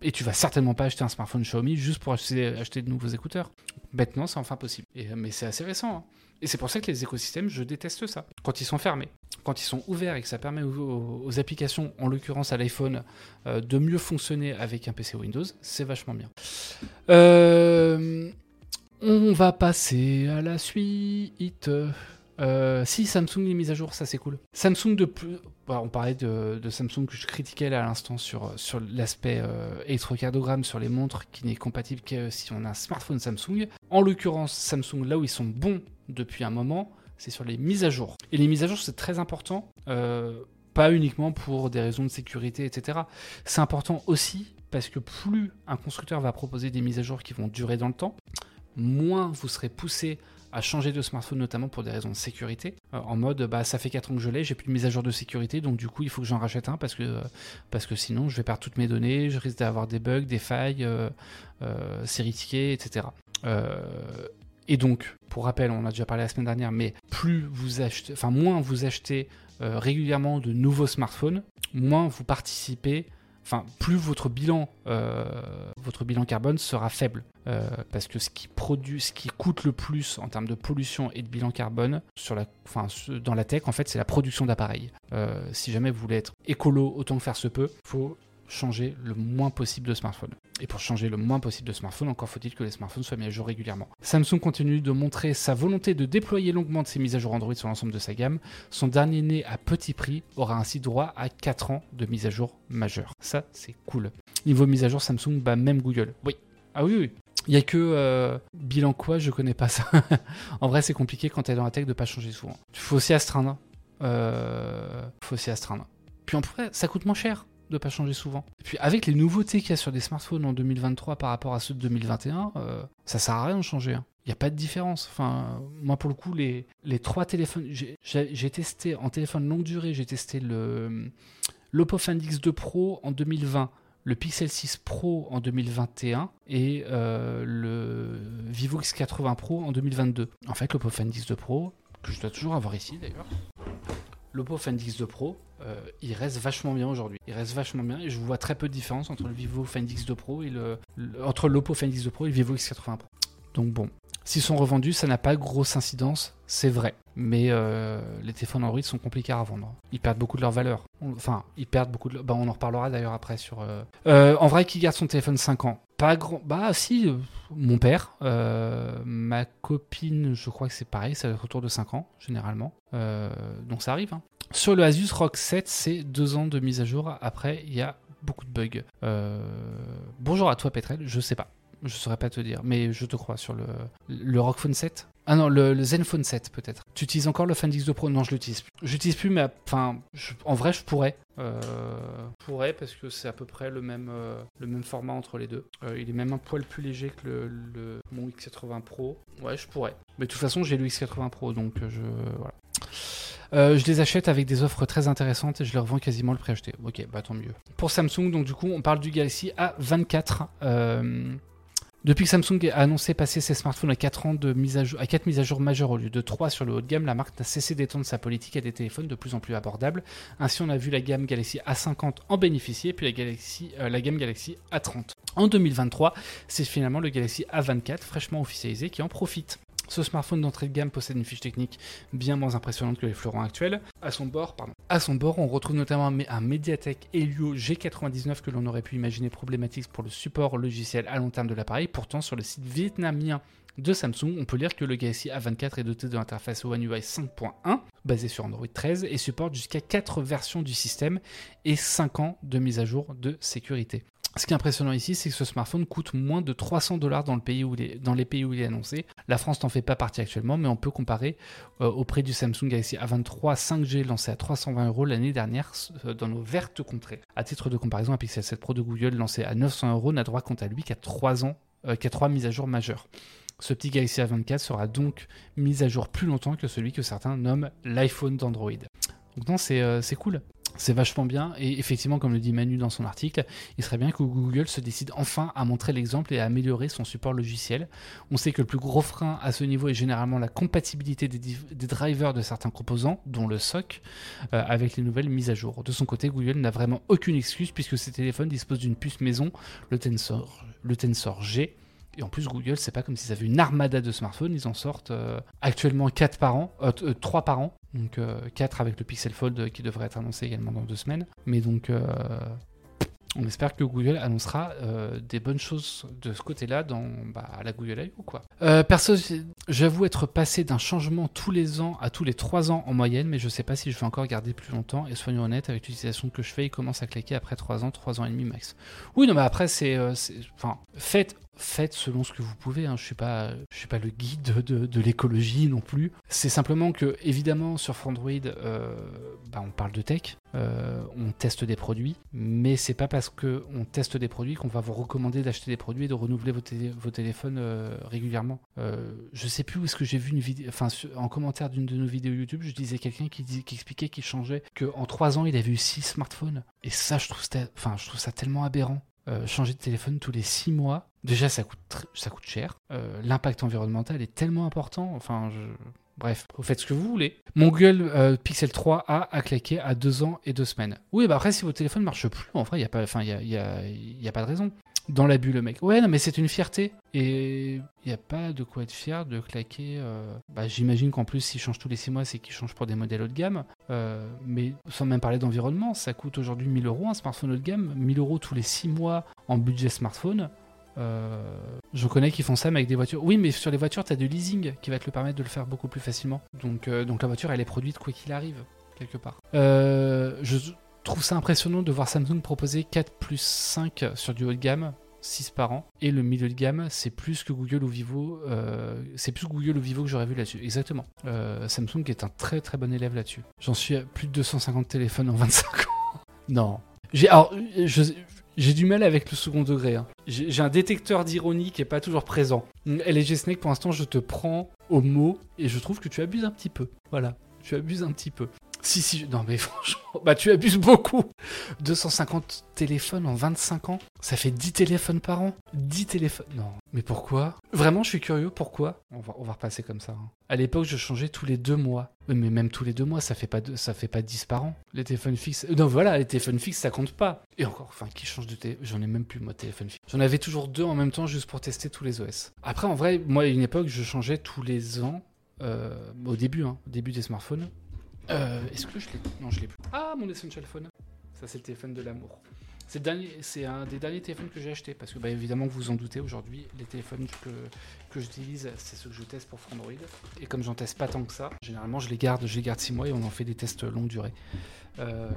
et tu vas certainement pas acheter un smartphone Xiaomi juste pour acheter, acheter de nouveaux écouteurs. Bêtement, c'est enfin possible. Et, mais c'est assez récent. hein. Et c'est pour ça que les écosystèmes, je déteste ça. Quand ils sont fermés. Quand ils sont ouverts et que ça permet aux, applications, en l'occurrence à l'iPhone, euh, de mieux fonctionner avec un PC Windows, c'est vachement bien. Euh, on va passer à la suite. Euh, si Samsung les mises à jour, ça c'est cool. Samsung de plus. bah, on parlait de, de Samsung que je critiquais là à l'instant sur, sur l'aspect euh, électrocardiogramme sur les montres qui n'est compatible que si on a un smartphone Samsung. En l'occurrence, Samsung, là où ils sont bons depuis un moment, c'est sur les mises à jour. Et les mises à jour, c'est très important. euh, pas uniquement pour des raisons de sécurité, etc. C'est important aussi parce que plus un constructeur va proposer des mises à jour qui vont durer dans le temps, moins vous serez poussé à changer de smartphone, notamment pour des raisons de sécurité. Euh, en mode, bah, ça fait 4 ans que je l'ai, j'ai plus de mise à jour de sécurité, donc du coup, il faut que j'en rachète un parce que, euh, parce que sinon, je vais perdre toutes mes données, je risque d'avoir des bugs, des failles, euh, risqué, etc. Et donc, pour rappel, on a déjà parlé la semaine dernière, mais plus vous achetez, enfin, moins vous achetez euh, régulièrement de nouveaux smartphones, moins vous participez enfin plus votre bilan euh, votre bilan carbone sera faible. Euh, parce que ce qui produit ce qui coûte le plus en termes de pollution et de bilan carbone sur la enfin dans la tech en fait c'est la production d'appareils. Si jamais vous voulez être écolo autant que faire se peut faut changer le moins possible de smartphone et pour changer le moins possible de smartphone encore faut-il que les smartphones soient mis à jour régulièrement Samsung continue de montrer sa volonté de déployer longuement de ses mises à jour Android sur l'ensemble de sa gamme son dernier né à petit prix aura ainsi droit à 4 ans de mise à jour majeure. Ça, c'est cool. Niveau mise à jour, Samsung bat même Google. Oui. Ah oui, oui. Il y a que euh, bilan quoi, je connais pas ça. en vrai, c'est compliqué quand t'es dans la tech de pas changer souvent. Faut aussi astreindre. Euh, faut aussi astreindre. Puis en vrai, ça coûte moins cher de pas changer souvent. Et puis avec les nouveautés qu'il y a sur des smartphones en 2023 par rapport à ceux de 2021, euh, ça sert à rien de changer. hein. Il n'y a pas de différence. Enfin, moi pour le coup, les, les trois téléphones, j'ai- testé en téléphone longue durée, j'ai testé le l'Oppo Find X2 Pro en 2020, le Pixel 6 Pro en 2021 et euh, le Vivo X80 Pro en 2022. En fait, l'Oppo Find X2 Pro, que je dois toujours avoir ici d'ailleurs, l'Oppo Find X2 Pro, euh, il reste vachement bien aujourd'hui. Il reste vachement bien et je vois très peu de différence entre le Vivo Find X2 Pro et le, le- entre l'Oppo Find X2 Pro et le Vivo X80 Pro. Donc bon, s'ils sont revendus, ça n'a pas grosse incidence, c'est vrai. Mais euh, les téléphones Android sont compliqués à revendre. Ils perdent beaucoup de leur valeur. Enfin, ils perdent beaucoup de leur... Bah, on en reparlera d'ailleurs après sur... euh, euh, en vrai, qui garde son téléphone 5 ans? Pas grand... Bah si, mon père. ma copine, je crois que c'est pareil, être autour de 5 ans, généralement. Donc ça arrive. hein. Sur le Asus ROG 7, c'est 2 ans de mise à jour. Après, il y a beaucoup de bugs. Bonjour à toi, Petrel. Je sais pas. Je saurais pas te dire, mais je te crois sur le, le ROG Phone 7. Ah non, le, le Zenfone 7 peut-être. Tu utilises encore le Find X2 Pro? Non, je l'utilise plus. J'utilise plus, mais enfin, en vrai, je pourrais. Euh, pourrais parce que c'est à peu près le même, euh, le même format entre les deux. Euh, il est même un poil plus léger que le, mon X80 Pro. Ouais, je pourrais. Mais de toute façon, j'ai le X80 Pro, donc euh, je voilà. Je les achète avec des offres très intéressantes et je les revends quasiment le prix acheté. Ok, bah tant mieux. Pour Samsung, donc du coup, on parle du Galaxy A24. Euh, depuis que Samsung a annoncé passer ses smartphones à 4 ans de à jour, à 4 mises à jour majeures au lieu de 3 sur le haut de gamme, la marque n'a cessé d'étendre sa politique à des téléphones de plus en plus abordables. Ainsi, on a vu la gamme Galaxy A50 en bénéficier, puis la, Galaxy, euh, la gamme Galaxy A30. En 2023, c'est finalement le Galaxy A24 fraîchement officialisé qui en profite. Ce smartphone d'entrée de gamme possède une fiche technique bien moins impressionnante que les fleurons actuels. À son bord, son bord, on retrouve notamment un, un Mediatek Helio G99 que l'on aurait pu imaginer problématique pour le support logiciel à long terme de l'appareil. Pourtant, sur le site vietnamien de Samsung, on peut lire que le Galaxy A24 est doté de l'interface One UI 5.1, basée sur Android 13, et supporte jusqu'à 4 versions du système et 5 ans de mise à jour de sécurité. Ce qui est impressionnant ici, c'est que ce smartphone coûte moins de 300 dollars dans, les pays où il est annoncé. La France n'en fait pas partie actuellement, mais on peut comparer euh, au prix du Samsung Galaxy A23 5G lancé à 320 euros l'année dernière euh, dans nos vertes contrées. À titre de comparaison, un Pixel 7 Pro de Google lancé à 900 euros n'a droit quant à lui qu'à 3 ans, euh, qu'à 3 mises à jour majeures. Ce petit Galaxy A24 sera donc mis à jour plus longtemps que celui que certains nomment l'iPhone d'Android. Donc non, c'est euh, c'est cool. C'est vachement bien et effectivement, comme le dit Manu dans son article, il serait bien que Google se décide enfin à montrer l'exemple et à améliorer son support logiciel. On sait que le plus gros frein à ce niveau est généralement la compatibilité des, drivers de certains composants, dont le SOC, euh, avec les nouvelles mises à jour. De son côté, Google n'a vraiment aucune excuse puisque ses téléphones disposent d'une puce maison, le Tensor, le Tensor G. Et en plus, Google, c'est pas comme s'ils avaient une armada de smartphones. Ils en sortent euh, actuellement 4 par an, euh, 3 par an. Donc 4 avec le Pixel Fold euh, qui devrait être annoncé également dans deux semaines. Mais donc, euh, on espère que Google annoncera euh, des bonnes choses de ce côté-là dans bah, la Google I.O. quoi. Euh, perso, j'avoue être passé d'un changement tous les ans à tous les 3 ans en moyenne, mais je sais pas si je vais encore garder plus longtemps. Et soyons honnêtes, avec l'utilisation que je fais, il commence à claquer après 3 ans, 3 ans et demi max. Oui, non, mais après, euh, c'est- Enfin, faites. Faites selon ce que vous pouvez. Hein. Je suis pas, je suis pas le guide de, l'écologie non plus. C'est simplement que, évidemment, sur Android, euh, bah, on parle de tech, euh, on teste des produits, mais c'est pas parce que on teste des produits qu'on va vous recommander d'acheter des produits et de renouveler vos, télé- vos téléphones euh, régulièrement. Je sais plus où est-ce que j'ai vu une vidéo, enfin en commentaire d'une de nos vidéos YouTube, je disais quelqu'un qui, expliquait qu'il changeait, qu'en 3 ans il avait eu 6 smartphones. Et ça, je trouve, ça- tellement aberrant. Changer de téléphone tous les 6 mois, déjà ça coûte, ça coûte cher. Euh, L'impact environnemental est tellement important. Enfin, je... bref, vous faites ce que vous voulez. Mon Google euh, Pixel 3a a claqué à 2 ans et 2 semaines. Oui, bah après, si votre téléphone marche plus, en vrai, il n'y a, pas- y a, y a- pas de raison. Dans l'abus, le mec. Ouais, non, mais c'est une fierté. Et il n'y a pas de quoi être fier de claquer. euh, Bah, J'imagine qu'en plus, s'il change tous les 6 mois, c'est qu'il change pour des modèles haut de gamme. Mais sans même parler d'environnement, ça coûte aujourd'hui 1000 euros un smartphone haut de gamme. 1000 euros tous les 6 mois en budget smartphone. Euh, je connais qui font ça mais avec des voitures. Oui, mais sur les voitures, tu as du leasing qui va te le permettre de le faire beaucoup plus facilement. Donc, euh, donc la voiture, elle est produite quoi qu'il arrive, quelque part. Euh, je trouve ça impressionnant de voir Samsung proposer 4 plus 5 sur du haut de gamme. 6 par an et le milieu de gamme c'est plus que Google ou Vivo c'est plus Google ou Vivo que j'aurais vu là-dessus exactement Samsung est un très très bon élève là-dessus j'en suis à plus de 250 téléphones en 25 ans non j'ai alors je, j'ai du mal avec le second degré. hein. J'ai un détecteur d'ironie qui est pas toujours présent. LG Snake, pour l'instant, je te prends au mot et je trouve que tu abuses un petit peu. Voilà, tu abuses un petit peu. Si, si, non mais franchement, bah tu abuses beaucoup. 250 téléphones en 25 ans, ça fait 10 téléphones par an. 10 téléphones. Non, mais pourquoi? Vraiment, je suis curieux, pourquoi? On va, repasser comme ça. hein. À l'époque, je changeais tous les deux mois. Mais même tous les deux mois, ça fait pas, ça fait pas 10 par an. Les téléphones fixes. euh, Non, voilà, les téléphones fixes, ça compte pas. Et encore, enfin, qui change de téléphone J'en ai même plus, moi, de téléphone fixe. J'en avais toujours deux en même temps juste pour tester tous les OS. Après, en vrai, moi, à une époque, je changeais tous les ans. euh, au début, hein, au début des smartphones. Euh, Est-ce que je l'ai Non, je l'ai plus. Ah, mon Essential Phone. Ça, c'est le téléphone de l'amour. C'est un des derniers téléphones que j'ai acheté parce que, bah, évidemment, vous vous en doutez, aujourd'hui, les téléphones que, j'utilise, c'est ceux que je teste pour Android. Et comme j'en teste pas tant que ça, généralement, je les garde, je les garde 6 mois et on en fait des tests longue durée. Euh,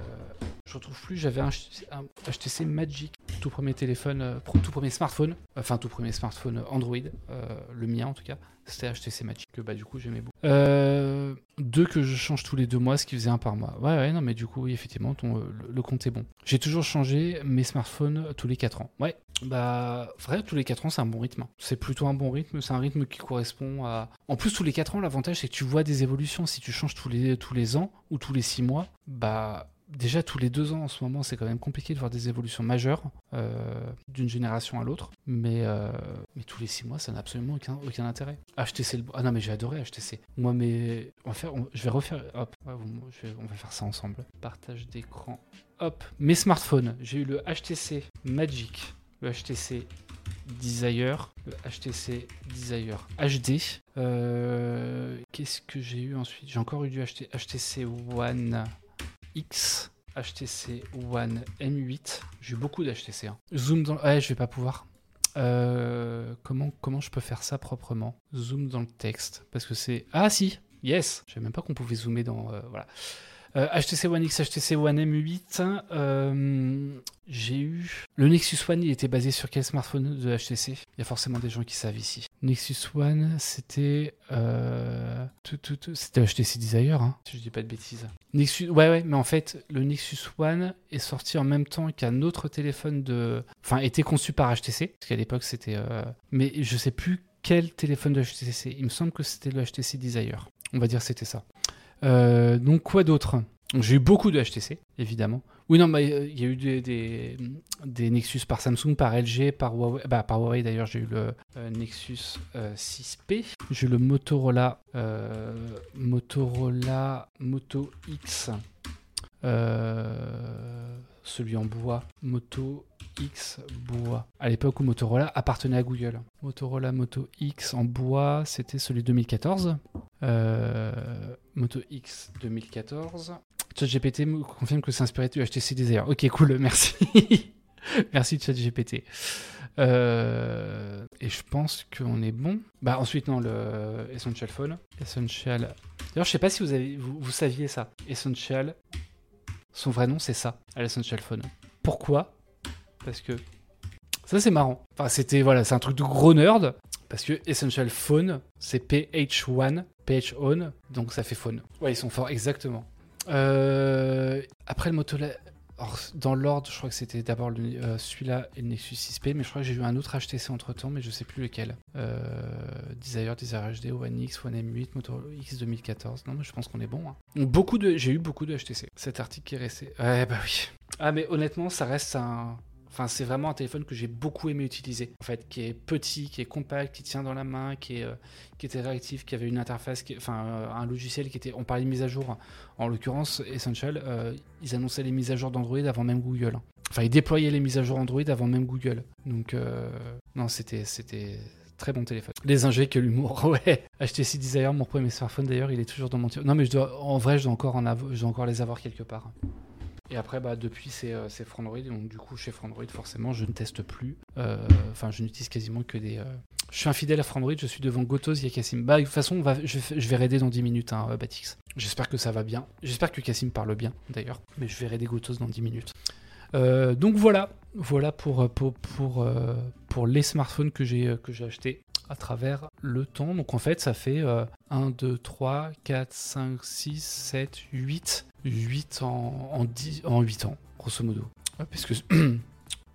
je retrouve plus, j'avais un HTC Magic, tout premier téléphone, euh, tout premier smartphone, enfin tout premier smartphone Android, euh, le mien en tout cas, c'était HTC Magic, que bah du coup j'aimais beaucoup. Euh, deux que je change tous les deux mois, ce qui faisait un par mois. Ouais, ouais, non, mais du coup, oui, effectivement, euh, le, compte est bon. J'ai toujours changé mes smartphones tous les 4 ans. Ouais, bah, vrai, tous les 4 ans, c'est un bon rythme. C'est plutôt un bon rythme, c'est un rythme qui correspond à. En plus, tous les 4 ans, l'avantage, c'est que tu vois des évolutions. Si tu changes tous les, tous les ans ou tous les 6 mois, bah. Déjà tous les deux ans en ce moment, c'est quand même compliqué de voir des évolutions majeures euh, d'une génération à l'autre. Mais, euh, mais tous les six mois, ça n'a absolument aucun, intérêt. HTC, le... ah non mais j'ai adoré HTC. Moi, mais on va faire, je vais refaire. Hop, on va faire ça ensemble. Partage d'écran. Hop, mes smartphones. J'ai eu le HTC Magic, le HTC Desire, le HTC Desire HD. Euh, Qu'est-ce que j'ai eu ensuite? J'ai encore eu du HT HTC One X, HTC One M8. J'ai beaucoup d'HTC. Hein. Zoom dans. Ouais, je vais pas pouvoir. Euh, comment, comment je peux faire ça proprement? Zoom dans le texte. Parce que c'est. Ah si Yes Je savais même pas qu'on pouvait zoomer dans. euh, voilà. Euh, HTC One X, HTC One M8. euh, J'ai eu. Le Nexus One, il était basé sur quel smartphone de HTC Il y a forcément des gens qui savent ici. Nexus One, c'était. euh, tout, tout, tout- C'était HTC Desire, hein, si je dis pas de bêtises. Nexus, ouais, ouais, mais en fait, le Nexus One est sorti en même temps qu'un autre téléphone de. Enfin, était conçu par HTC, parce qu'à l'époque, c'était. euh, Mais je sais plus quel téléphone de HTC. Il me semble que c'était le HTC Desire. On va dire que c'était ça. Euh, donc, quoi d'autre? J'ai eu beaucoup de HTC, évidemment. Oui, non, mais euh, il y a eu des, Nexus par Samsung, par LG, par Huawei. Bah, par Huawei, d'ailleurs, j'ai eu le euh, Nexus euh, 6P. J'ai eu le Motorola, euh, Motorola Moto X. Euh, celui en bois. Moto X bois. À l'époque où Motorola appartenait à Google. Motorola Moto X en bois, c'était celui 2014. Euh, Moto X 2014. ChatGPT me confirme que c'est inspiré du HTC Desire. Ok, cool, merci. merci ChatGPT. Euh, et je pense qu'on est bon. Bah ensuite non le Essential Phone. Essential. D'ailleurs je sais pas si vous avez vous, saviez ça. Essential. Son vrai nom c'est ça. À l'Essential Phone. Pourquoi? Parce que ça c'est marrant. Enfin c'était voilà c'est un truc de gros nerd. Parce que Essential Phone c'est PH1 PH on donc ça fait phone. Ouais ils sont forts exactement. Euh, après le Motorola. dans l'ordre, je crois que c'était d'abord euh, celui-là et le Nexus 6P, mais je crois que j'ai eu un autre HTC entre temps, mais je sais plus lequel. Euh, Desire, Desire HD, One X, One M8, Motorola X 2014. Non, mais je pense qu'on est bon. hein. Beaucoup de, j'ai eu beaucoup de HTC. Cet article qui est resté. Ouais, bah oui. Ah, mais honnêtement, ça reste un. Enfin, c'est vraiment un téléphone que j'ai beaucoup aimé utiliser. En fait, qui est petit, qui est compact, qui tient dans la main, qui est, euh, qui était réactif, qui avait une interface, enfin, euh, un logiciel qui était. On parlait de mise à jour. En l'occurrence, Essential, euh, ils annonçaient les mises à jour d'Android avant même Google. hein. Enfin, ils déployaient les mises à jour Android avant même Google. Donc, non, c'était, c'était très bon téléphone. Les ingés que l'humour, ouais. HTC Desire, mon premier smartphone d'ailleurs, il est toujours dans mon tir- Non, mais je dois, en vrai, je dois encore en avo- je dois encore les avoir quelque part. Et après, bah, depuis, c'est euh, c'est Frandroid. Donc, du coup, chez Frandroid, forcément, je ne teste plus. Euh, Enfin, je n'utilise quasiment que des. euh, Je suis infidèle à Frandroid, je suis devant Gotos, a Cassim. Bah, de toute façon, on va, je, je vais raider dans 10 minutes, hein, Batix. J'espère que ça va bien. J'espère que Cassim parle bien, d'ailleurs. Mais je vais raider Gotos dans 10 minutes. Donc voilà, voilà pour, pour, pour, pour les smartphones que j'ai que j'ai achetés à travers le temps. Donc en fait, ça fait euh, 1, 2, 3, 4, 5, 6, 7, 8. 8 en, en, 10, en 8 ans, grosso modo. Parce que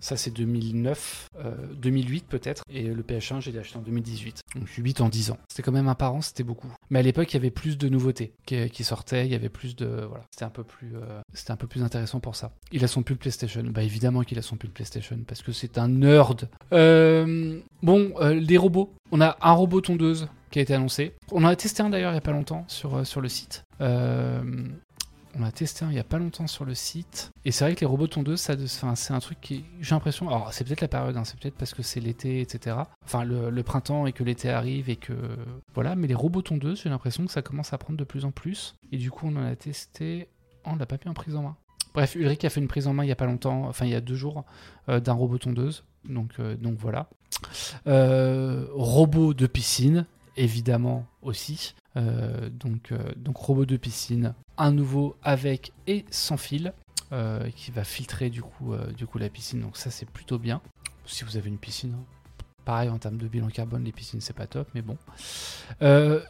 ça c'est 2009, euh, 2008 peut-être, et le PH1 j'ai acheté en 2018. Donc 8 en 10 ans. C'était quand même un par an, c'était beaucoup. Mais à l'époque il y avait plus de nouveautés qui, sortaient, il y avait plus de... Voilà, c'était un peu plus... euh, c'était un peu plus intéressant pour ça. Il a son pull PlayStation. Bah évidemment qu'il a son pull PlayStation, parce que c'est un nerd. Euh, bon, euh, les robots. On a un robot tondeuse qui a été annoncé. On en a testé un d'ailleurs il y a pas longtemps sur, euh, sur le site. Euh, on a testé un il y a pas longtemps sur le site. Et c'est vrai que les robots tondeuses, ça, c'est un truc qui, j'ai l'impression. Alors, c'est peut-être la période, hein, c'est peut-être parce que c'est l'été, etc. Enfin, le, le printemps et que l'été arrive et que voilà. Mais les robots tondeuses, j'ai l'impression que ça commence à prendre de plus en plus. Et du coup, on en a testé. Oh, on l'a pas mis en prise en main. Bref, Ulrich a fait une prise en main il y a pas longtemps, enfin il y a deux jours, euh, d'un robot tondeuse. Donc, euh, donc voilà. Euh, robot de piscine, évidemment aussi. Euh, donc, euh, donc robot de piscine, un nouveau avec et sans fil, euh, qui va filtrer du coup, du coup la piscine. Donc ça c'est plutôt bien. Si vous avez une piscine, hein. pareil en termes de bilan carbone, les piscines c'est pas top, mais bon.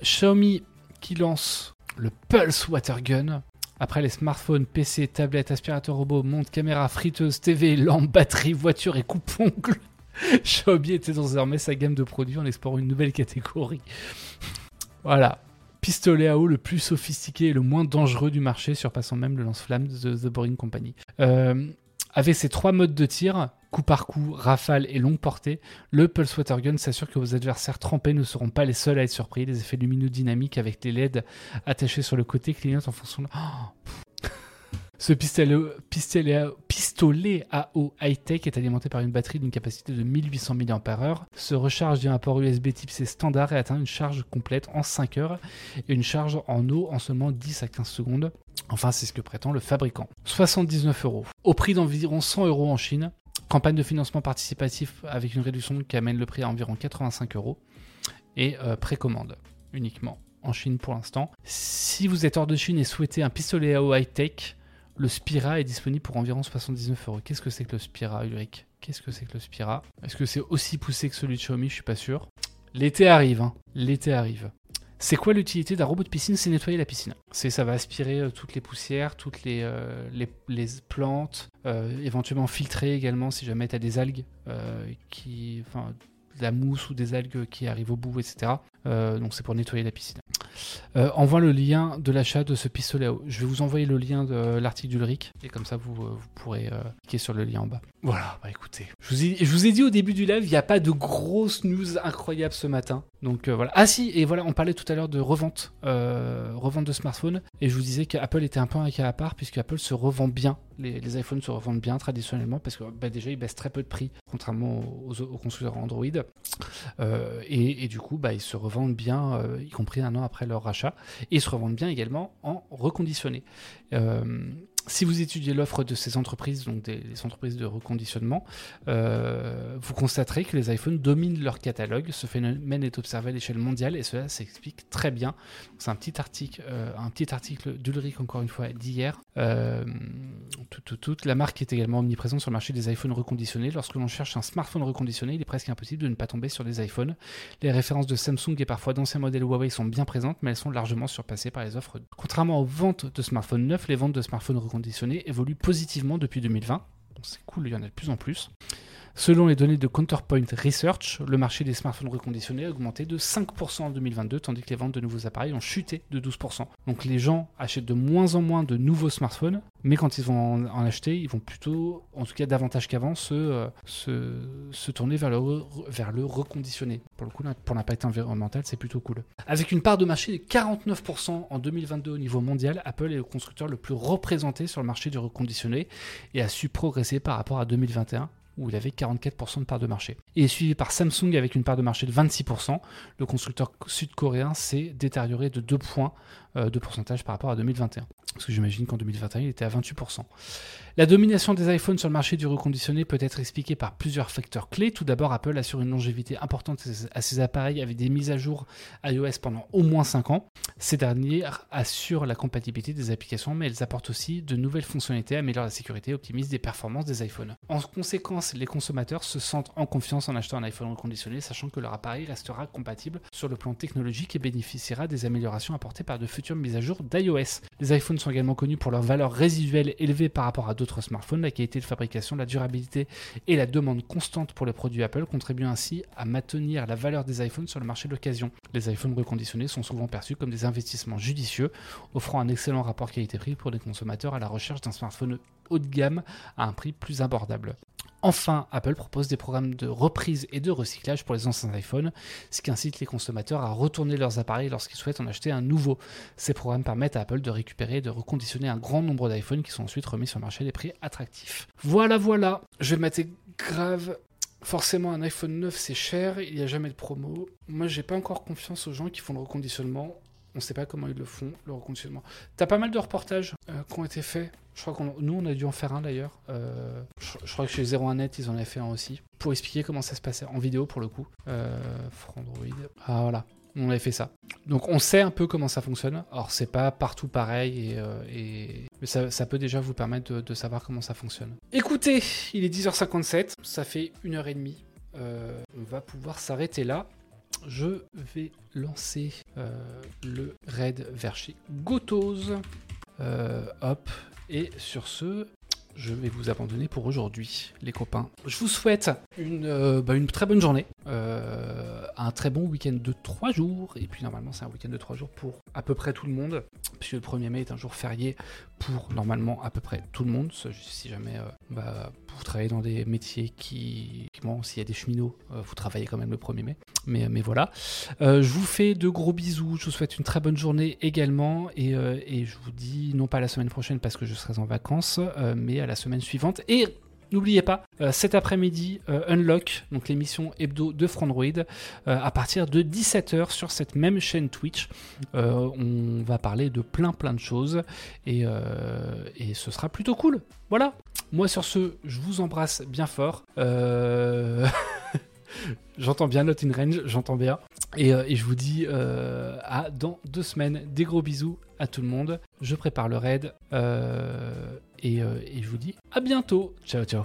Xiaomi qui lance le Pulse Water Gun. Après les smartphones, PC, tablettes, aspirateurs robots, montres, caméras, friteuses, TV, lampes, batteries, voitures et coupe-ongles. Xiaomi était désormais sa gamme de produits en explorant une nouvelle catégorie. Voilà. Pistolet à eau le plus sophistiqué et le moins dangereux du marché, surpassant même le lance-flamme de The Boring Company. Euh, avec ses trois modes de tir, coup par coup, rafale et longue portée, le Pulse Water Gun s'assure que vos adversaires trempés ne seront pas les seuls à être surpris. Les effets lumineux dynamiques avec les LED attachés sur le côté clignotent en fonction de... Oh, ce pistolet, pistolet, à, eau high-tech est alimenté par une batterie d'une capacité de 1800 mAh, se recharge via un port USB type C standard et atteint une charge complète en 5 heures et une charge en eau en seulement 10 à 15 secondes. Enfin, c'est ce que prétend le fabricant. 79 euros. Au prix d'environ 100 euros en Chine. Campagne de financement participatif avec une réduction qui amène le prix à environ 85 euros. Et euh, précommande uniquement en Chine pour l'instant. Si vous êtes hors de Chine et souhaitez un pistolet à eau high-tech, le Spira est disponible pour environ 79 euros. Qu'est-ce que c'est que le Spira, Ulrich? Qu'est-ce que c'est que le Spira? Est-ce que c'est aussi poussé que celui de Xiaomi? Je suis pas sûr. L'été arrive, hein. L'été arrive. C'est quoi l'utilité d'un robot de piscine C'est nettoyer la piscine. C'est ça va aspirer euh, toutes les poussières, toutes les, euh, plantes, euh, éventuellement filtrer également si jamais tu as des algues qui, enfin, de la mousse ou des algues qui arrivent au bout, etc. Euh, donc c'est pour nettoyer la piscine. euh, envoie le lien de l'achat de ce pistolet. Je vais vous envoyer le lien de l'article d'Ulrich et comme ça vous, vous pourrez cliquer sur le lien en bas. Voilà, bah écoutez, je vous ai, je vous ai dit au début du live, il n'y a pas de grosses news incroyables ce matin. Donc voilà. Ah si, et voilà, on parlait tout à l'heure de revente, revente de smartphones et je vous disais qu'Apple était un peu un cas à part puisque Apple se revend bien. Les, iPhones se revendent bien traditionnellement parce que bah, déjà ils baissent très peu de prix contrairement aux, aux constructeurs Android. et, du coup, bah, ils se revendent bien, y compris un an après leur rachat, et se revendent bien également en reconditionné. Euh, si vous étudiez l'offre de ces entreprises, donc des, entreprises de reconditionnement, euh, vous constaterez que les iPhones dominent leur catalogue. Ce phénomène est observé à l'échelle mondiale et cela s'explique très bien. C'est un petit article, euh, un petit article d'Ulrich encore une fois d'hier. Euh, la marque est également omniprésente sur le marché des iPhones reconditionnés. Lorsque l'on cherche un smartphone reconditionné, il est presque impossible de ne pas tomber sur des iPhones. Les références de Samsung et parfois d'anciens modèles Huawei sont bien présentes, mais elles sont largement surpassées par les offres. Contrairement aux ventes de smartphones neufs, les ventes de smartphones reconditionnés conditionné évolue positivement depuis 2020. C'est cool, il y en a de plus en plus. Selon les données de Counterpoint Research, le marché des smartphones reconditionnés a augmenté de 5% en 2022, tandis que les ventes de nouveaux appareils ont chuté de 12%. Donc les gens achètent de moins en moins de nouveaux smartphones, mais quand ils vont en, acheter, ils vont plutôt, en tout cas davantage qu'avant, se, euh, tourner vers le, vers le reconditionné. Pour le coup, pour l'impact environnemental, c'est plutôt cool. Avec une part de marché de 49% en 2022 au niveau mondial, Apple est le constructeur le plus représenté sur le marché du reconditionné et a su progresser par rapport à 2021 où il avait 44% de part de marché. Et suivi par Samsung avec une part de marché de 26%. Le constructeur sud-coréen s'est détérioré de 2 points euh, de pourcentage par rapport à 2021. Parce que j'imagine qu'en 2021, il était à 28%. La domination des iPhones sur le marché du reconditionné peut être expliquée par plusieurs facteurs clés. Tout d'abord, Apple assure une longévité importante à ses appareils avec des mises à jour iOS pendant au moins 5 ans. Ces dernières assurent la compatibilité des applications, mais elles apportent aussi de nouvelles fonctionnalités, améliorent la sécurité optimisent les performances des iPhones. En conséquence, les consommateurs se sentent en confiance en achetant un iPhone reconditionné, sachant que leur appareil restera compatible sur le plan technologique et bénéficiera des améliorations apportées par de futures mises à jour d'iOS. Les iPhones sont également connus pour leur valeur résiduelle élevée par rapport à d'autres smartphones, la qualité de fabrication, la durabilité et la demande constante pour les produits Apple contribuent ainsi à maintenir la valeur des iPhones sur le marché d'occasion. Les iPhones reconditionnés sont souvent perçus comme des investissements judicieux, offrant un excellent rapport qualité-prix pour les consommateurs à la recherche d'un smartphone haut de gamme à un prix plus abordable. Enfin, Apple propose des programmes de reprise et de recyclage pour les anciens iPhones, ce qui incite les consommateurs à retourner leurs appareils lorsqu'ils souhaitent en acheter un nouveau. Ces programmes permettent à Apple de récupérer et de reconditionner un grand nombre d'iPhones qui sont ensuite remis sur le marché à des prix attractifs. Voilà, voilà, je vais mater grave Forcément, un iPhone 9, c'est cher, il n'y a jamais de promo. Moi, j'ai pas encore confiance aux gens qui font le reconditionnement. On ne sait pas comment ils le font, le reconditionnement. T'as pas mal de reportages euh, qui ont été faits. Je crois qu'on nous, on a dû en faire un d'ailleurs. Euh, je, crois que chez 01net, ils en avaient fait un aussi. Pour expliquer comment ça se passait en vidéo pour le coup. Euh, Frandroid. Ah voilà. On avait fait ça. Donc on sait un peu comment ça fonctionne. Alors c'est pas partout pareil, et, euh, mais ça, peut déjà vous permettre de, savoir comment ça fonctionne. Écoutez, il est 10h57, ça fait une heure et demie. on va pouvoir s'arrêter là je vais lancer euh, le raid vers chez Gotos. Euh, hop. Et sur ce, je vais vous abandonner pour aujourd'hui, les copains. Je vous souhaite une, euh, bah, très bonne journée, un très bon week-end de 3 jours, et puis normalement c'est un week-end de 3 jours pour à peu près tout le monde, puisque le 1er mai est un jour férié pour normalement à peu près tout le monde, si jamais bah, vous travaillez dans des métiers qui, bon, s'il y a des cheminots, vous travaillez quand même le 1er mai. Mais, mais voilà. Euh, je vous fais de gros bisous. Je vous souhaite une très bonne journée également. Et, euh, je vous dis, non pas la semaine prochaine parce que je serai en vacances, euh, mais à la semaine suivante. Et N'oubliez pas, cet après-midi, Unlock, donc l'émission hebdo de Frandroid, à partir de 17h sur cette même chaîne Twitch. on va parler de plein plein de choses et, et, ce sera plutôt cool. Voilà. Moi sur ce, je vous embrasse bien fort. J'entends bien Not in Range, j'entends bien. Et, euh, je vous dis euh, à dans deux semaines. Des gros bisous à tout le monde. Je prépare le raid. Euh, et, et je vous dis à bientôt. Ciao, ciao.